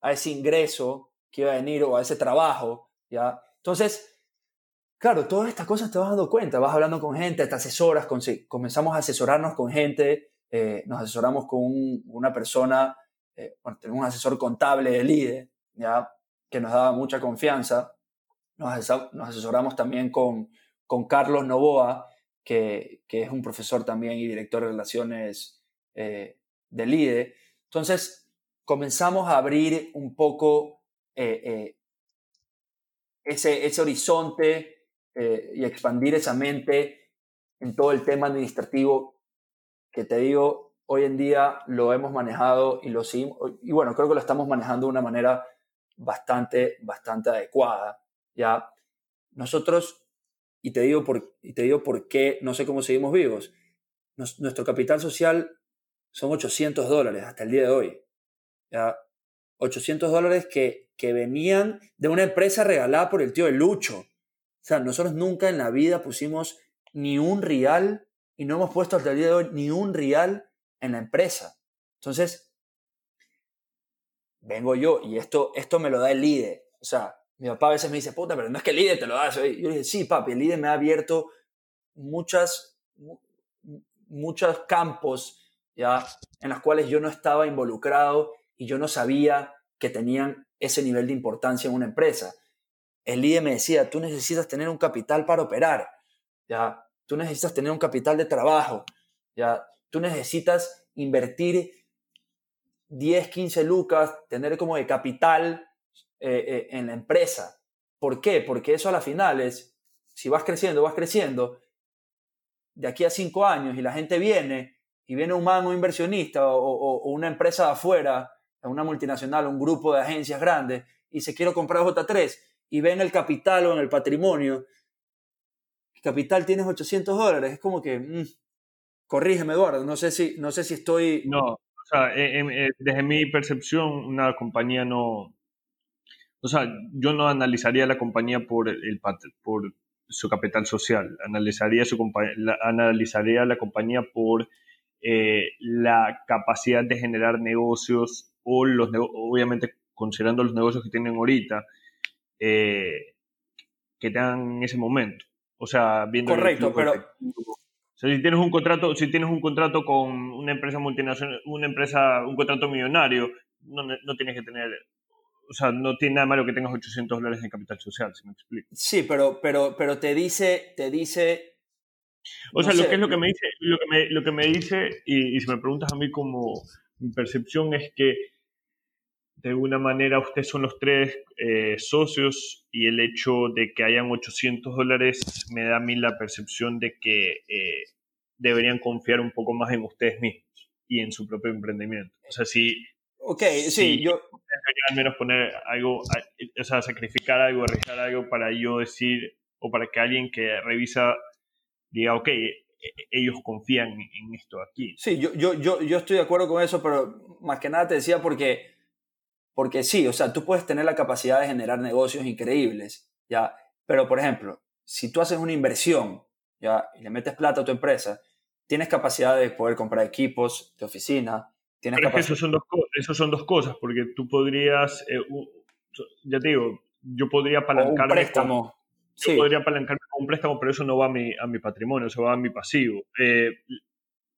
a ese ingreso que iba a venir o a ese trabajo. ¿ya? Entonces, claro, todas estas cosas te vas dando cuenta, vas hablando con gente, te asesoras, comenzamos a asesorarnos con gente, eh, nos asesoramos con una persona, eh, tenemos un asesor contable del IDE, ¿ya? que nos daba mucha confianza. Nos, asesoramos también con, Carlos Novoa, que, es un profesor también y director de relaciones eh, del IDE. Entonces, comenzamos a abrir un poco eh, ese horizonte y expandir esa mente en todo el tema administrativo que te digo, hoy en día lo hemos manejado y lo seguimos, y bueno, creo que lo estamos manejando de una manera bastante, bastante adecuada. ¿ya? Nosotros, y te, digo por, y te digo por qué, no sé cómo seguimos vivos, nuestro capital social son 800 dólares hasta el día de hoy. ¿ya? 800 dólares que, que venían de una empresa regalada por el tío de Lucho. O sea, nosotros nunca en la vida pusimos ni un real y no hemos puesto hasta el día de hoy ni un real en la empresa. Entonces, vengo yo y esto, esto me lo da el líder. O sea, mi papá a veces me dice, puta, pero no es que el líder te lo da. Yo le dije, sí, papi, el líder me ha abierto muchas, muchos campos ya en los cuales yo no estaba involucrado y yo no sabía que tenían ese nivel de importancia en una empresa. El líder me decía, tú necesitas tener un capital para operar, ya, tú necesitas tener un capital de trabajo, ya, tú necesitas invertir 10, 15 lucas, tener como de capital eh, eh, en la empresa. ¿Por qué? Porque eso a la final es, si vas creciendo, vas creciendo, de aquí a 5 años y la gente viene y viene un man, un inversionista o, una empresa de afuera, una multinacional, un grupo de agencias grandes y se quiere comprar J3 y ven el capital o en el patrimonio, capital tienes 800 dólares, es como que, mm, corrígeme Eduardo, no sé si, no sé si estoy... No, o sea, eh, em, eh, desde mi percepción, una compañía no. O sea, yo no analizaría la compañía por, el, por su capital social, analizaría, su, la, analizaría la compañía por eh, la capacidad de generar negocios o los obviamente considerando los negocios que tienen ahorita que tengan en ese momento. O sea, viendo Correcto, pero, si tienes un contrato, si tienes un contrato con una empresa multinacional, una empresa, un contrato millonario, no, no tienes que tener, o sea, no tiene nada malo que tengas 800 dólares en capital social, si me explico. Sí, pero, pero, pero te dice, te dice. O sea, lo que es lo que me dice, lo que me, lo que me dice, y, y si me preguntas a mí como mi percepción es que de alguna manera ustedes son los tres eh, socios y el hecho de que hayan 800 dólares me da a mí la percepción de que eh, deberían confiar un poco más en ustedes mismos y en su propio emprendimiento. O sea, si... Ok, sí, yo... Al menos poner algo, o sea, sacrificar algo, arriesgar algo para yo decir, o para que alguien que revisa diga, ok, e, e, ellos confían en esto aquí. Sí, yo, yo, yo, yo estoy de acuerdo con eso, pero más que nada te decía porque porque sí, o sea, tú puedes tener la capacidad de generar negocios increíbles, ¿ya? Pero, por ejemplo, si tú haces una inversión, ¿ya? Y le metes plata a tu empresa, tienes capacidad de poder comprar equipos de oficina, tienes Pero es que eso son, dos, eso son dos cosas, porque tú podrías, eh, ya te digo, yo podría apalancarme un préstamo. yo podría apalancarme con un préstamo, pero eso no va a mi, a mi patrimonio, eso va a mi pasivo. Eh,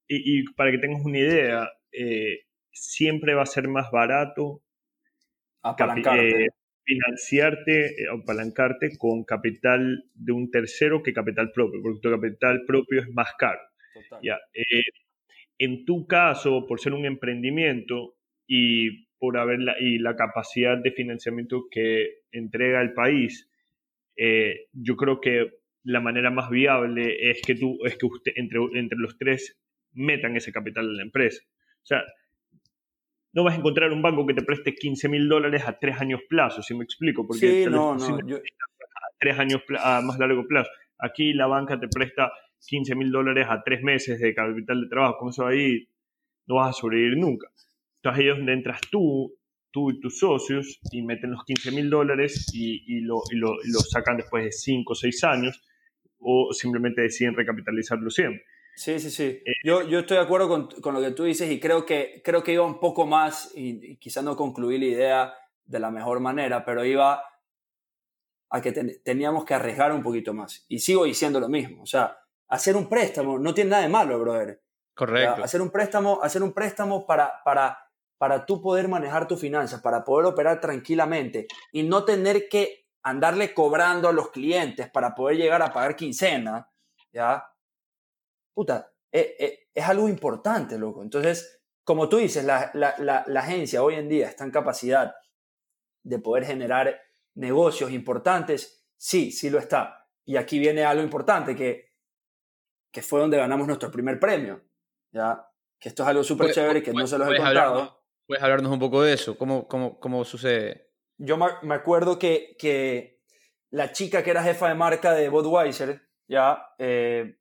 y, y, para que tengas una idea, eh, siempre va a ser más barato apalancarte. Eh, financiarte, eh, apalancarte con capital de un tercero que capital propio, porque tu capital propio es más caro. Ya, eh, en tu caso, por ser un emprendimiento y por haber la, y la capacidad de financiamiento que entrega el país, yo creo que la manera más viable es que tú, es que usted, entre, entre los tres metan ese capital en la empresa. O sea, no vas a encontrar un banco que te preste 15 mil dólares a tres años plazo, si me explico, porque sí, no, no, a tres años a más largo plazo. Aquí la banca te presta 15 mil dólares a tres meses de capital de trabajo, con eso ahí no vas a sobrevivir nunca. Entonces ahí es donde entras tú, tú y tus socios y meten los 15 mil dólares y, lo, sacan después de 5 o 6 años o simplemente deciden recapitalizarlo siempre. Sí, sí, sí. Eh, yo, yo estoy de acuerdo con, con, lo que tú dices y creo que, creo que iba un poco más, y, quizás no concluí la idea de la mejor manera, pero iba a que teníamos que arriesgar un poquito más. Y sigo diciendo lo mismo. O sea, hacer un préstamo no tiene nada de malo, brother. Correcto. Hacer un préstamo, hacer un préstamo para, para, para tú poder manejar tus finanzas, para poder operar tranquilamente y no tener que andarle cobrando a los clientes para poder llegar a pagar quincena, ¿ya? Puta, es, e, es algo importante, loco. Entonces, como tú dices, la, la, la, la agencia hoy en día está en capacidad de poder generar negocios importantes, sí, sí lo está. Y aquí viene algo importante que, que fue donde ganamos nuestro primer premio, ¿ya? Que esto es algo súper chévere que no se los he contado. ¿Puedes hablarnos un poco de eso? ¿Cómo, cómo, cómo sucede? Yo me acuerdo que, que, la chica que era jefa de marca de Budweiser, ya, eh,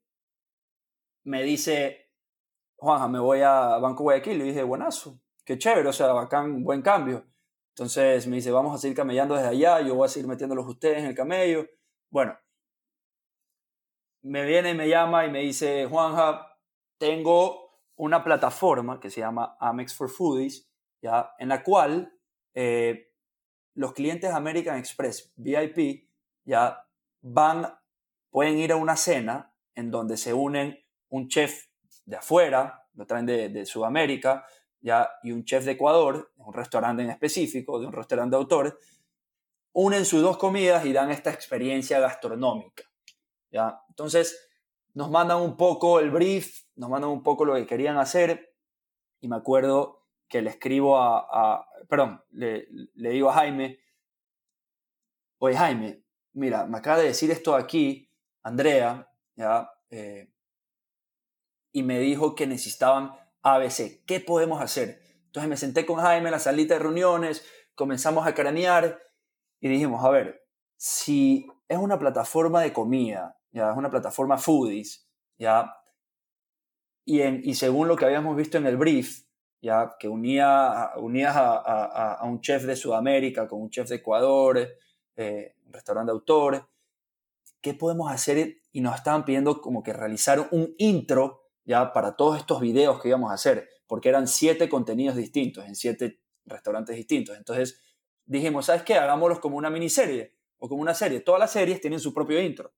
me dice, Juanja, me voy a Banco Guayaquil. Le dije, buenazo, qué chévere, o sea, bacán, buen cambio. Entonces me dice, vamos a seguir camellando desde allá, yo voy a seguir metiéndolos ustedes en el camello. Bueno, me viene y me llama y me dice, Juanja, tengo una plataforma que se llama Amex for Foodies, ¿ya? en la cual eh, los clientes American Express VIP ya van, pueden ir a una cena en donde se unen un chef de afuera, lo traen de, de Sudamérica, ¿ya? y un chef de Ecuador, un restaurante en específico, de un restaurante de autores, unen sus dos comidas y dan esta experiencia gastronómica. ¿ya? Entonces, nos mandan un poco el brief, nos mandan un poco lo que querían hacer, y me acuerdo que le escribo a, perdón, le, le, digo a Jaime, oye Jaime, mira, me acaba de decir esto aquí, Andrea, ¿ya? Eh, y me dijo que necesitaban ABC. ¿Qué podemos hacer? Entonces me senté con Jaime en la salita de reuniones, comenzamos a cranear y dijimos, a ver, si es una plataforma de comida, ya es una plataforma foodies, ya, y, en, y según lo que habíamos visto en el brief, ya que unía, unías a, un chef de Sudamérica con un chef de Ecuador, eh, un restaurante de autores, ¿qué podemos hacer? Y nos estaban pidiendo como que realizar un intro ya para todos estos videos que íbamos a hacer, porque eran siete contenidos distintos en siete restaurantes distintos. Entonces dijimos, ¿sabes qué? Hagámoslos como una miniserie o como una serie. Todas las series tienen su propio intro.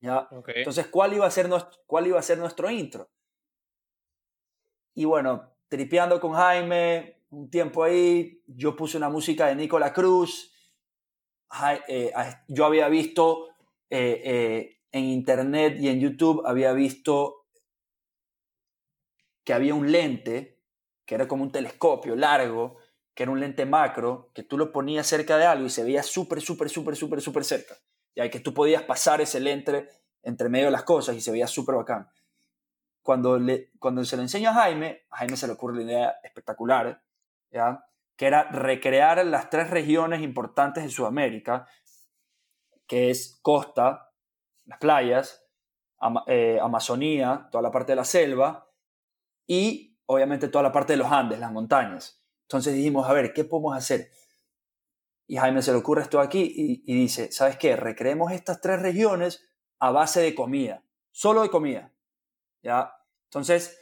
¿ya? Entonces, ¿cuál iba, a ser nuestro, ¿cuál iba a ser nuestro intro? Y bueno, tripeando con Jaime, un tiempo ahí, yo puse una música de Nicola Cruz. Eh, yo había visto eh, eh, en internet y en YouTube, había visto que había un lente, que era como un telescopio largo, que era un lente macro, que tú lo ponías cerca de algo y se veía súper, súper, súper, súper, súper cerca. Y que tú podías pasar ese lente entre medio de las cosas y se veía súper bacán. Cuando, le, cuando se lo enseño a Jaime, a Jaime se le ocurre la idea espectacular, ¿ya? que era recrear las tres regiones importantes de Sudamérica, que es costa, las playas, eh, Amazonía, toda la parte de la selva, y obviamente toda la parte de los Andes, las montañas. Entonces dijimos, a ver, ¿qué podemos hacer? Y Jaime se le ocurre esto aquí y, dice, ¿sabes qué? Recreemos estas tres regiones a base de comida, solo de comida. ¿Ya? Entonces,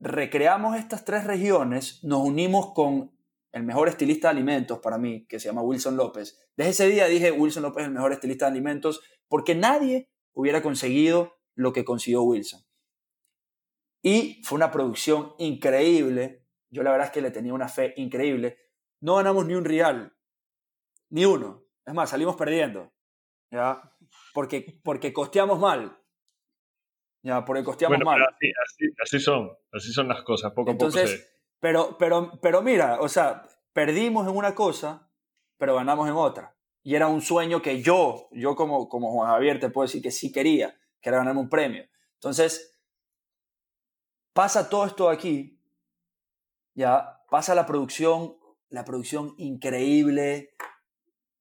recreamos estas tres regiones, nos unimos con el mejor estilista de alimentos para mí, que se llama Wilson López. Desde ese día dije, Wilson López es el mejor estilista de alimentos, porque nadie hubiera conseguido lo que consiguió Wilson. Y fue una producción increíble. Yo la verdad es que le tenía una fe increíble. No ganamos ni un real, ni uno. Es más, salimos perdiendo. ¿ya? Porque, porque costeamos mal. Ya, porque costeamos mal. Así, así, son, así son las cosas, poco a poco. pero, pero, pero mira, o sea, perdimos en una cosa, pero ganamos en otra. Y era un sueño que yo, yo como, como Juan Javier te puedo decir que sí quería, que era ganarme un premio. Entonces, Pasa todo esto aquí, ya, pasa la producción, la producción increíble,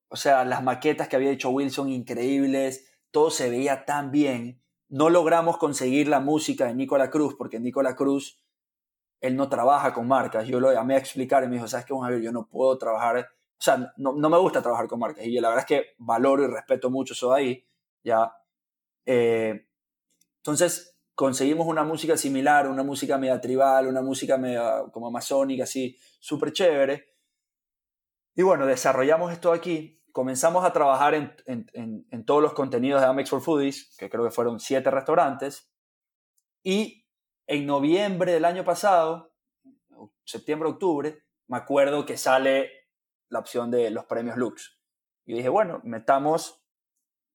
o sea, las maquetas que había hecho Wilson increíbles, todo se veía tan bien. No logramos conseguir la música de Nicola Cruz, porque Nicola Cruz, él no trabaja con marcas. Yo lo llamé a explicar y me dijo, ¿sabes qué, Javier? Yo no puedo trabajar, o sea, no, me gusta trabajar con marcas. Y yo la verdad es que valoro y respeto mucho eso de ahí, ¿ya? Eh, entonces, conseguimos una música similar, una música media tribal, una música media como amazónica, así, súper chévere. Y bueno, desarrollamos esto aquí. comenzamos a trabajar en, en, en, todos los contenidos de Amex for Foodies, que creo que fueron siete restaurantes, y en noviembre del año pasado, septiembre, octubre, me acuerdo que sale la opción de los premios Lux. Y dije, bueno, metamos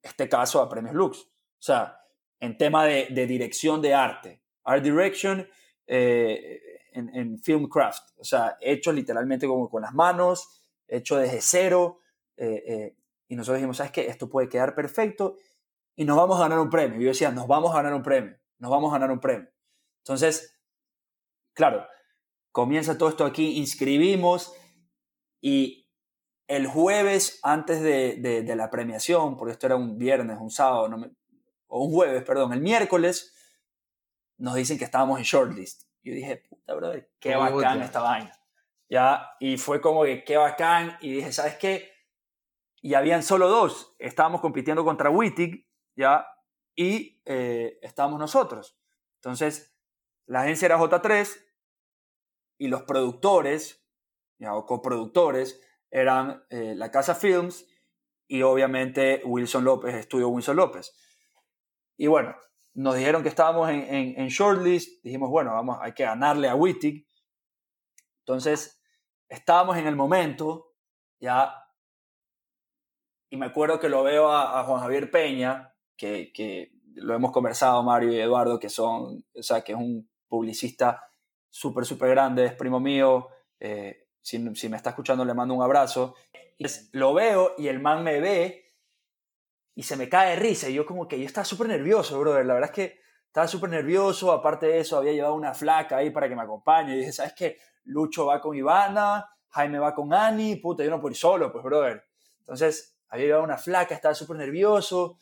este caso a premios Lux. O sea, en tema de, de dirección de arte, art direction eh, en, en filmcraft, o sea, hecho literalmente como con las manos, hecho desde cero, eh, eh, y nosotros dijimos, ¿sabes qué? Esto puede quedar perfecto y nos vamos a ganar un premio. Y yo decía, nos vamos a ganar un premio, nos vamos a ganar un premio. Entonces, claro, comienza todo esto aquí, inscribimos y el jueves antes de, de, la premiación, porque esto era un viernes, un sábado, no o un jueves, perdón, el miércoles, nos dicen que estábamos en shortlist. Yo dije, puta, brother, qué bacán esta vaina. ¿Ya? Y fue como que qué bacán. Y dije, ¿sabes qué? y habían solo dos. Estábamos compitiendo contra Wittig, ¿ya? Y eh, estábamos nosotros. Entonces, la agencia era J3 y los productores, ¿ya? o coproductores, eran eh, la Casa Films y obviamente Wilson López, Estudio Wilson López. Y bueno, nos dijeron que estábamos en, en, en shortlist, dijimos, bueno, vamos, hay que ganarle a Wittig. Entonces, estábamos en el momento, ya y me acuerdo que lo veo a, Juan Javier Peña, que, que, lo hemos conversado Mario y Eduardo, que son, o sea, que es un publicista súper, súper grande, es primo mío, eh, si, si, me está escuchando le mando un abrazo. Lo veo y el man me ve y se me cae de risa. Y yo como que yo estaba súper nervioso, brother. La verdad es que estaba súper nervioso. Aparte de eso, había llevado una flaca ahí para que me acompañe. Y dije, ¿sabes qué? Lucho va con Ivana, Jaime va con Ani, puta, yo no puedo ir solo, pues, brother. Entonces, había llevado una flaca, estaba súper nervioso.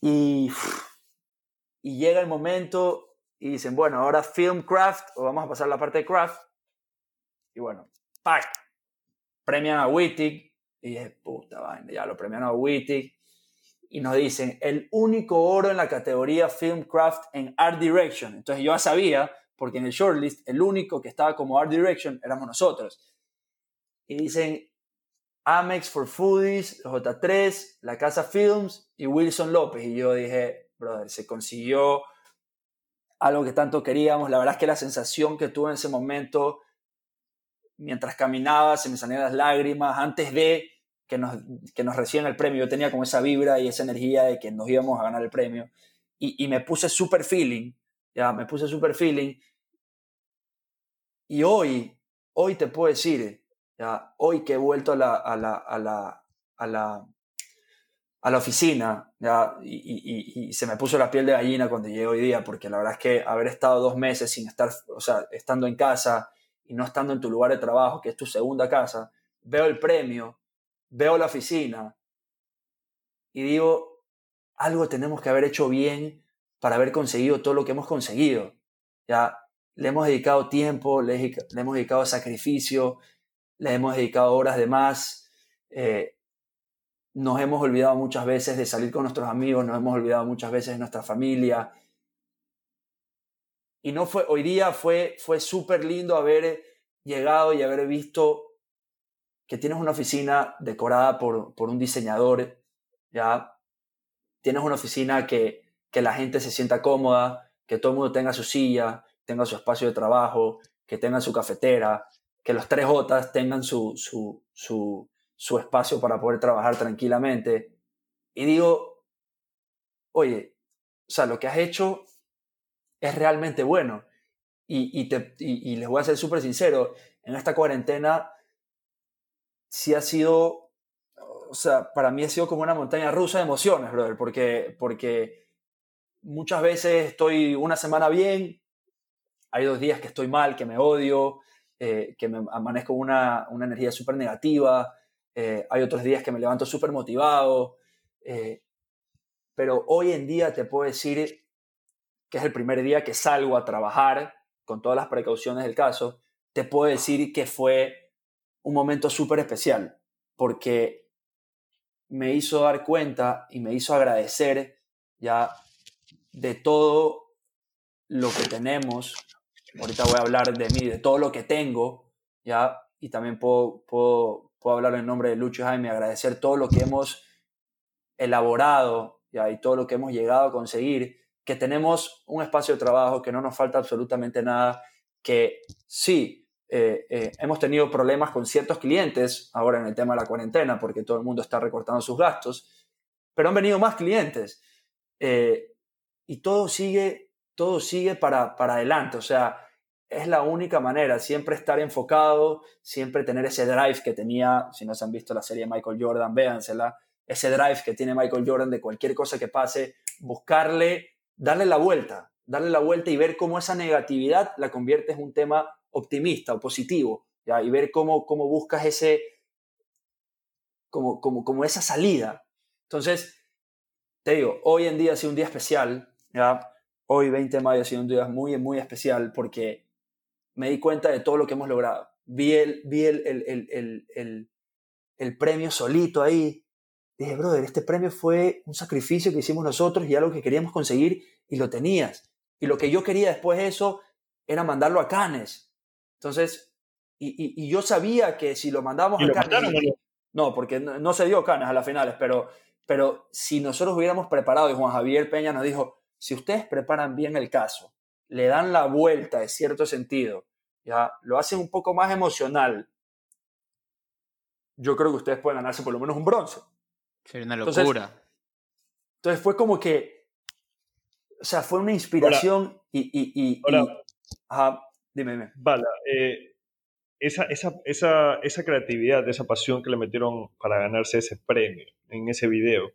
Y, y llega el momento y dicen, bueno, ahora film craft o vamos a pasar la parte de craft. Y bueno, ¡pac! Premian a Wittig. Y dije, puta vaina, ya lo premian a Wittig. Y nos dicen, el único oro en la categoría film craft en Art Direction. Entonces yo ya sabía, porque en el shortlist el único que estaba como Art Direction éramos nosotros. Y dicen, Amex for Foodies, J3, La Casa Films y Wilson López. Y yo dije, brother, se consiguió algo que tanto queríamos. La verdad es que la sensación que tuve en ese momento, mientras caminaba, se me salían las lágrimas, antes de que nos, que nos reciban el premio, yo tenía como esa vibra y esa energía de que nos íbamos a ganar el premio. Y, y me puse super feeling, ya, me puse super feeling. Y hoy, hoy te puedo decir, ¿ya? Hoy que he vuelto a la, a la, a la, a la, a la oficina ¿ya? Y, y, y, se me puso la piel de gallina cuando llegué hoy día, porque la verdad es que haber estado dos meses sin estar, o sea, estando en casa y no estando en tu lugar de trabajo, que es tu segunda casa, veo el premio, veo la oficina y digo, algo tenemos que haber hecho bien para haber conseguido todo lo que hemos conseguido. Ya le hemos dedicado tiempo, le, hemos dedicado sacrificio, le hemos dedicado horas de más, eh, nos hemos olvidado muchas veces de salir con nuestros amigos, nos hemos olvidado muchas veces de nuestra familia. Y no fue, hoy día fue, fue súper lindo haber llegado y haber visto que tienes una oficina decorada por, por un diseñador, ya tienes una oficina que, que la gente se sienta cómoda, que todo el mundo tenga su silla, tenga su espacio de trabajo, que tenga su cafetera, que los tres Jotas tengan su, su, su, su espacio para poder trabajar tranquilamente. Y digo, oye, o sea, lo que has hecho es realmente bueno. Y, y, te, y, les voy a ser súper sincero, en esta cuarentena sí ha sido, o sea, para mí ha sido como una montaña rusa de emociones, brother, porque, porque muchas veces estoy una semana bien, hay dos días que estoy mal, que me odio, eh, que me amanezco una, una energía súper negativa, eh, hay otros días que me levanto súper motivado, eh, pero hoy en día te puedo decir que es el primer día que salgo a trabajar con todas las precauciones del caso, te puedo decir que fue un momento súper especial, porque me hizo dar cuenta y me hizo agradecer ya de todo lo que tenemos ahorita voy a hablar de mí, de todo lo que tengo, ya, y también puedo, puedo, puedo hablar en nombre de Lucho Jaime, agradecer todo lo que hemos elaborado ¿ya? y todo lo que hemos llegado a conseguir, que tenemos un espacio de trabajo, que no nos falta absolutamente nada, que sí, eh, eh, hemos tenido problemas con ciertos clientes ahora en el tema de la cuarentena, porque todo el mundo está recortando sus gastos, pero han venido más clientes eh, y todo sigue, todo sigue para, para adelante. O sea, es la única manera, siempre estar enfocado, siempre tener ese drive que tenía, si no se han visto la serie Michael Jordan, véansela, ese drive que tiene Michael Jordan de cualquier cosa que pase, buscarle, darle la vuelta, darle la vuelta y ver cómo esa negatividad la convierte en un tema optimista o positivo, ¿ya? y ver cómo, cómo buscas ese, como, como, como esa salida. Entonces, te digo, hoy en día ha sido un día especial, ¿ya? hoy 20 de mayo ha sido un día muy, muy especial porque me di cuenta de todo lo que hemos logrado. Vi el, vi el, el, el, el, premio solito ahí. Dije, brother, este premio fue un sacrificio que hicimos nosotros y algo que queríamos conseguir y lo tenías. Y lo que yo quería después de eso era mandarlo a Canes. Entonces, y, y, yo sabía que si lo mandamos a Canes... No, porque no, se dio Canes a las finales, pero, pero si nosotros hubiéramos preparado, y Juan Javier Peña nos dijo, si ustedes preparan bien el caso, le dan la vuelta de cierto sentido, ya lo hacen un poco más emocional, yo creo que ustedes pueden ganarse por lo menos un bronce. Sería una locura. Entonces, fue como que, o sea, fue una inspiración y, y, y, dime, dime. Vale, eh, esa, esa, esa, esa creatividad, esa pasión que le metieron para ganarse ese premio en ese video,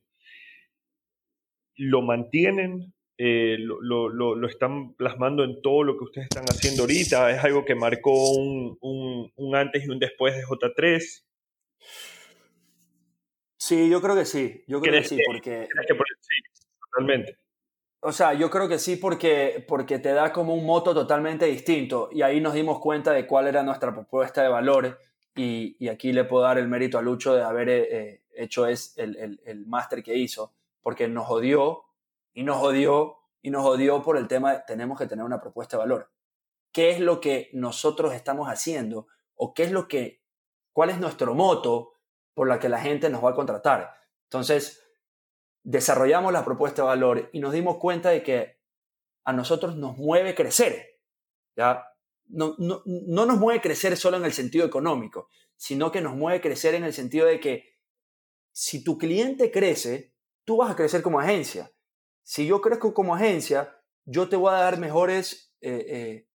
¿lo mantienen eh, lo, lo, lo, están plasmando en todo lo que ustedes están haciendo ahorita? ¿Es algo que marcó un, un, un antes y un después de J3? Sí, yo creo que sí. Yo creo que sí, porque... Que por... Sí, totalmente. O sea, yo creo que sí porque, porque te da como un moto totalmente distinto y ahí nos dimos cuenta de cuál era nuestra propuesta de valores y, y aquí le puedo dar el mérito a Lucho de haber eh, hecho es el, el, el máster que hizo porque nos jodió y nos odió y nos odió por el tema de tenemos que tener una propuesta de valor. ¿Qué es lo que nosotros estamos haciendo o qué es lo que cuál es nuestro moto por la que la gente nos va a contratar? Entonces, desarrollamos la propuesta de valor y nos dimos cuenta de que a nosotros nos mueve crecer. ¿ya? No, no, no nos mueve crecer solo en el sentido económico, sino que nos mueve crecer en el sentido de que si tu cliente crece, tú vas a crecer como agencia si yo crezco como agencia, yo te voy a dar mejores, eh, eh,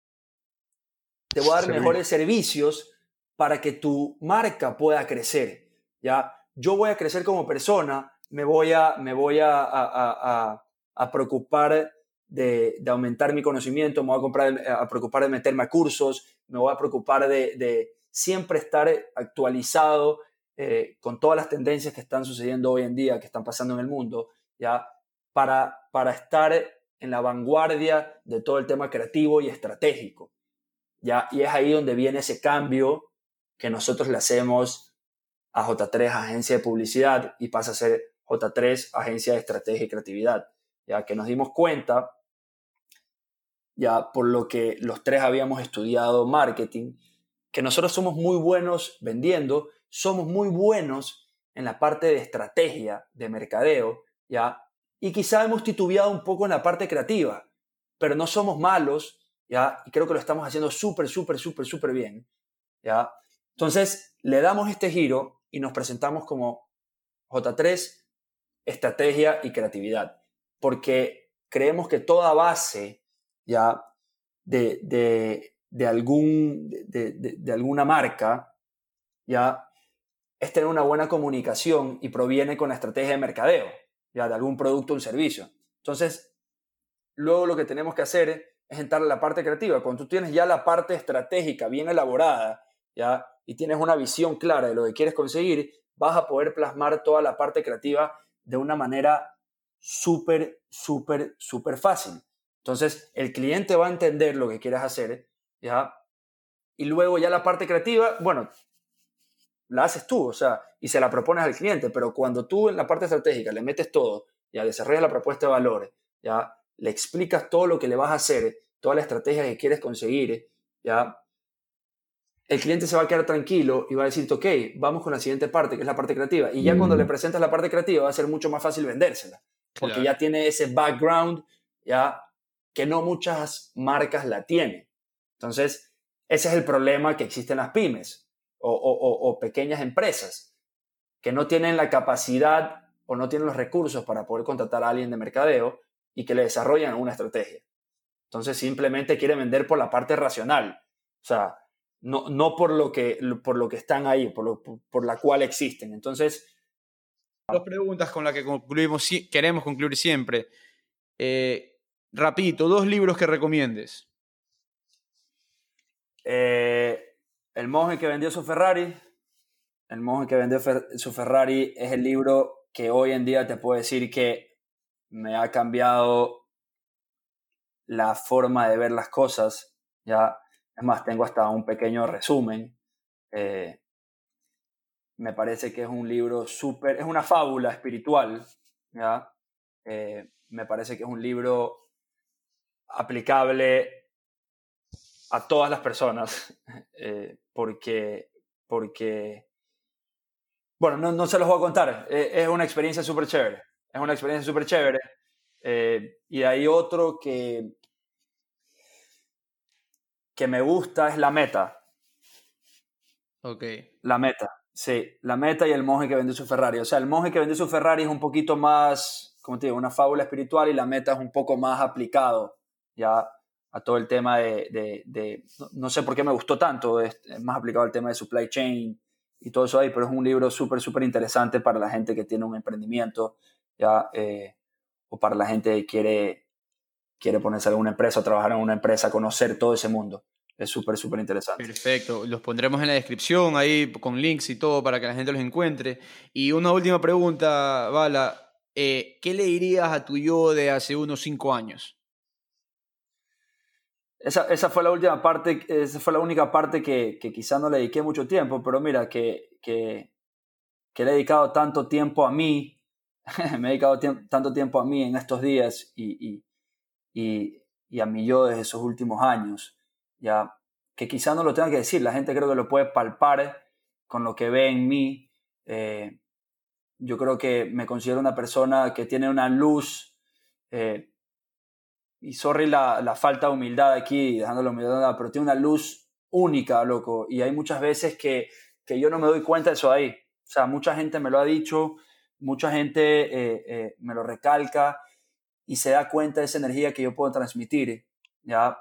te voy a dar mejores servicios para que tu marca pueda crecer. ¿Ya? Yo voy a crecer como persona, me voy a, me voy a, a, a, preocupar de, de, aumentar mi conocimiento, me voy a, comprar, a preocupar de meterme a cursos, me voy a preocupar de, de siempre estar actualizado eh, con todas las tendencias que están sucediendo hoy en día, que están pasando en el mundo, ¿ya? para, para estar en la vanguardia de todo el tema creativo y estratégico. ¿ya? Y es ahí donde viene ese cambio que nosotros le hacemos a J3, agencia de publicidad, y pasa a ser J3, agencia de estrategia y creatividad. Ya que nos dimos cuenta, ya por lo que los tres habíamos estudiado marketing, que nosotros somos muy buenos vendiendo, somos muy buenos en la parte de estrategia, de mercadeo, ya y quizá hemos titubeado un poco en la parte creativa, pero no somos malos, ¿ya? Y creo que lo estamos haciendo súper, súper, súper, súper bien, ¿ya? Entonces, le damos este giro y nos presentamos como J3, estrategia y creatividad, porque creemos que toda base, ¿ya? De, de, de algún, de, de alguna marca, ¿ya? Es tener una buena comunicación y proviene con la estrategia de mercadeo ya de algún producto o un servicio. Entonces, luego lo que tenemos que hacer es entrar a la parte creativa. Cuando tú tienes ya la parte estratégica bien elaborada, ya, y tienes una visión clara de lo que quieres conseguir, vas a poder plasmar toda la parte creativa de una manera súper, súper, súper fácil. Entonces, el cliente va a entender lo que quieres hacer, ¿ya? Y luego ya la parte creativa, bueno, la haces tú, o sea, y se la propones al cliente, pero cuando tú en la parte estratégica le metes todo, ya desarrollas la propuesta de valor, ya le explicas todo lo que le vas a hacer, toda la estrategia que quieres conseguir, ya el cliente se va a quedar tranquilo y va a decirte, ok, vamos con la siguiente parte, que es la parte creativa. Y ya cuando le presentas la parte creativa va a ser mucho más fácil vendérsela, porque ya tiene ese background ya que no muchas marcas la tienen. Entonces, ese es el problema que existe en las pymes o, o pequeñas empresas, que no tienen la capacidad o no tienen los recursos para poder contratar a alguien de mercadeo y que le desarrollan una estrategia. Entonces simplemente quieren vender por la parte racional, o sea, no, no por, lo que, por lo que están ahí, por, por, la cual existen. Entonces... Dos preguntas con las que concluimos, queremos concluir siempre. Eh, rapidito, dos libros que recomiendes. Eh, el monje que vendió su Ferrari. El monje que vendió su Ferrari es el libro que hoy en día te puedo decir que me ha cambiado la forma de ver las cosas. Ya, es más, tengo hasta un pequeño resumen. Eh, me parece que es un libro súper, es una fábula espiritual. ¿ya? Eh, me parece que es un libro aplicable a todas las personas, eh, porque, porque, bueno, no, no, se los voy a contar, es una experiencia súper chévere, es una experiencia súper chévere. Eh, y hay otro que, que me gusta, es la meta. Ok. La meta, sí. La meta y el monje que vendió su Ferrari. O sea, el monje que vendió su Ferrari es un poquito más, como te digo, una fábula espiritual y la meta es un poco más aplicado ya a todo el tema de, de, no, sé por qué me gustó tanto, es, más aplicado al tema de supply chain y todo eso ahí, pero es un libro súper, súper interesante para la gente que tiene un emprendimiento, ya, eh, o para la gente que quiere, quiere ponerse en una empresa trabajar en una empresa, conocer todo ese mundo. Es súper, súper interesante. Perfecto. Los pondremos en la descripción ahí con links y todo para que la gente los encuentre. Y una última pregunta, Bala. Eh, ¿Qué le dirías a tu yo de hace unos cinco años? Esa, esa, fue la última parte, esa fue la única parte que, que quizá no le dediqué mucho tiempo, pero mira, que, que, que le he dedicado tanto tiempo a mí me he dedicado tanto tiempo a mí en estos días y, y, y, a mí yo desde esos últimos años, ya que quizá no lo tenga que decir, la gente creo que lo puede palpar con lo que ve en mí. Eh, yo creo que me considero una persona que tiene una luz, eh, y sorry la, la, falta de humildad aquí, dejando la humildad, pero tiene una luz única, loco, y hay muchas veces que, que yo no me doy cuenta de eso ahí. O sea, mucha gente me lo ha dicho, mucha gente eh, eh, me lo recalca y se da cuenta de esa energía que yo puedo transmitir, ¿ya?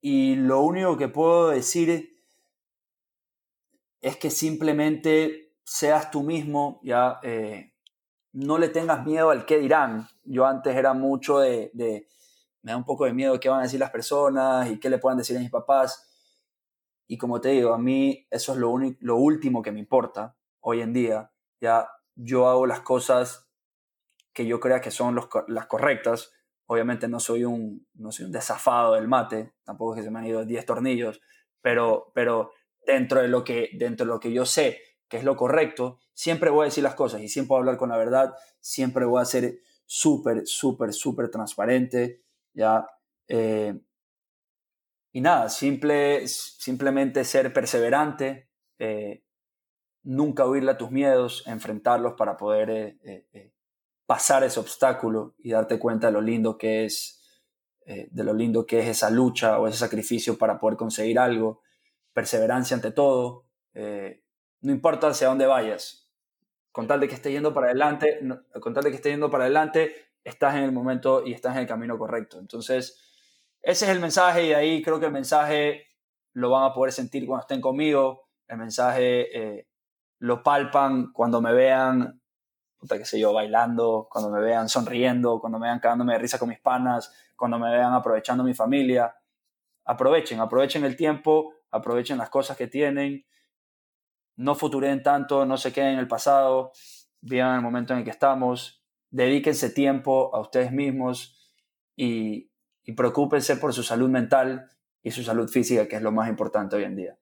Y lo único que puedo decir es que simplemente seas tú mismo, ¿ya? Eh, no le tengas miedo al qué dirán. Yo antes era mucho de, me da un poco de miedo qué van a decir las personas y qué le puedan decir a mis papás. Y como te digo, a mí eso es lo, lo último que me importa hoy en día. Ya yo hago las cosas que yo crea que son las correctas. Obviamente no soy, un, no soy un desafado del mate, tampoco es que se me han ido 10 tornillos, pero, pero dentro, de lo que, dentro de lo que yo sé que es lo correcto, siempre voy a decir las cosas y siempre voy a hablar con la verdad, siempre voy a ser súper, súper, súper transparente, ¿ya? Eh, y nada, simple, simplemente ser perseverante, eh, nunca huirle a tus miedos, enfrentarlos para poder eh, pasar ese obstáculo y darte cuenta de lo lindo que es, de lo lindo que es esa lucha o ese sacrificio para poder conseguir algo, perseverancia ante todo, no importa hacia dónde vayas, con tal de que estés yendo para adelante, con tal de que estés yendo para adelante, estás en el momento y estás en el camino correcto. Entonces, ese es el mensaje y ahí creo que el mensaje lo van a poder sentir cuando estén conmigo, el mensaje lo palpan cuando me vean, puta, qué sé yo, bailando, cuando me vean sonriendo, cuando me vean cagándome de risa con mis panas, cuando me vean aprovechando mi familia. Aprovechen, aprovechen el tiempo, aprovechen las cosas que tienen, no futuren tanto, no se queden en el pasado, vivan el momento en el que estamos, dedíquense tiempo a ustedes mismos y, y preocúpense por su salud mental y su salud física, que es lo más importante hoy en día.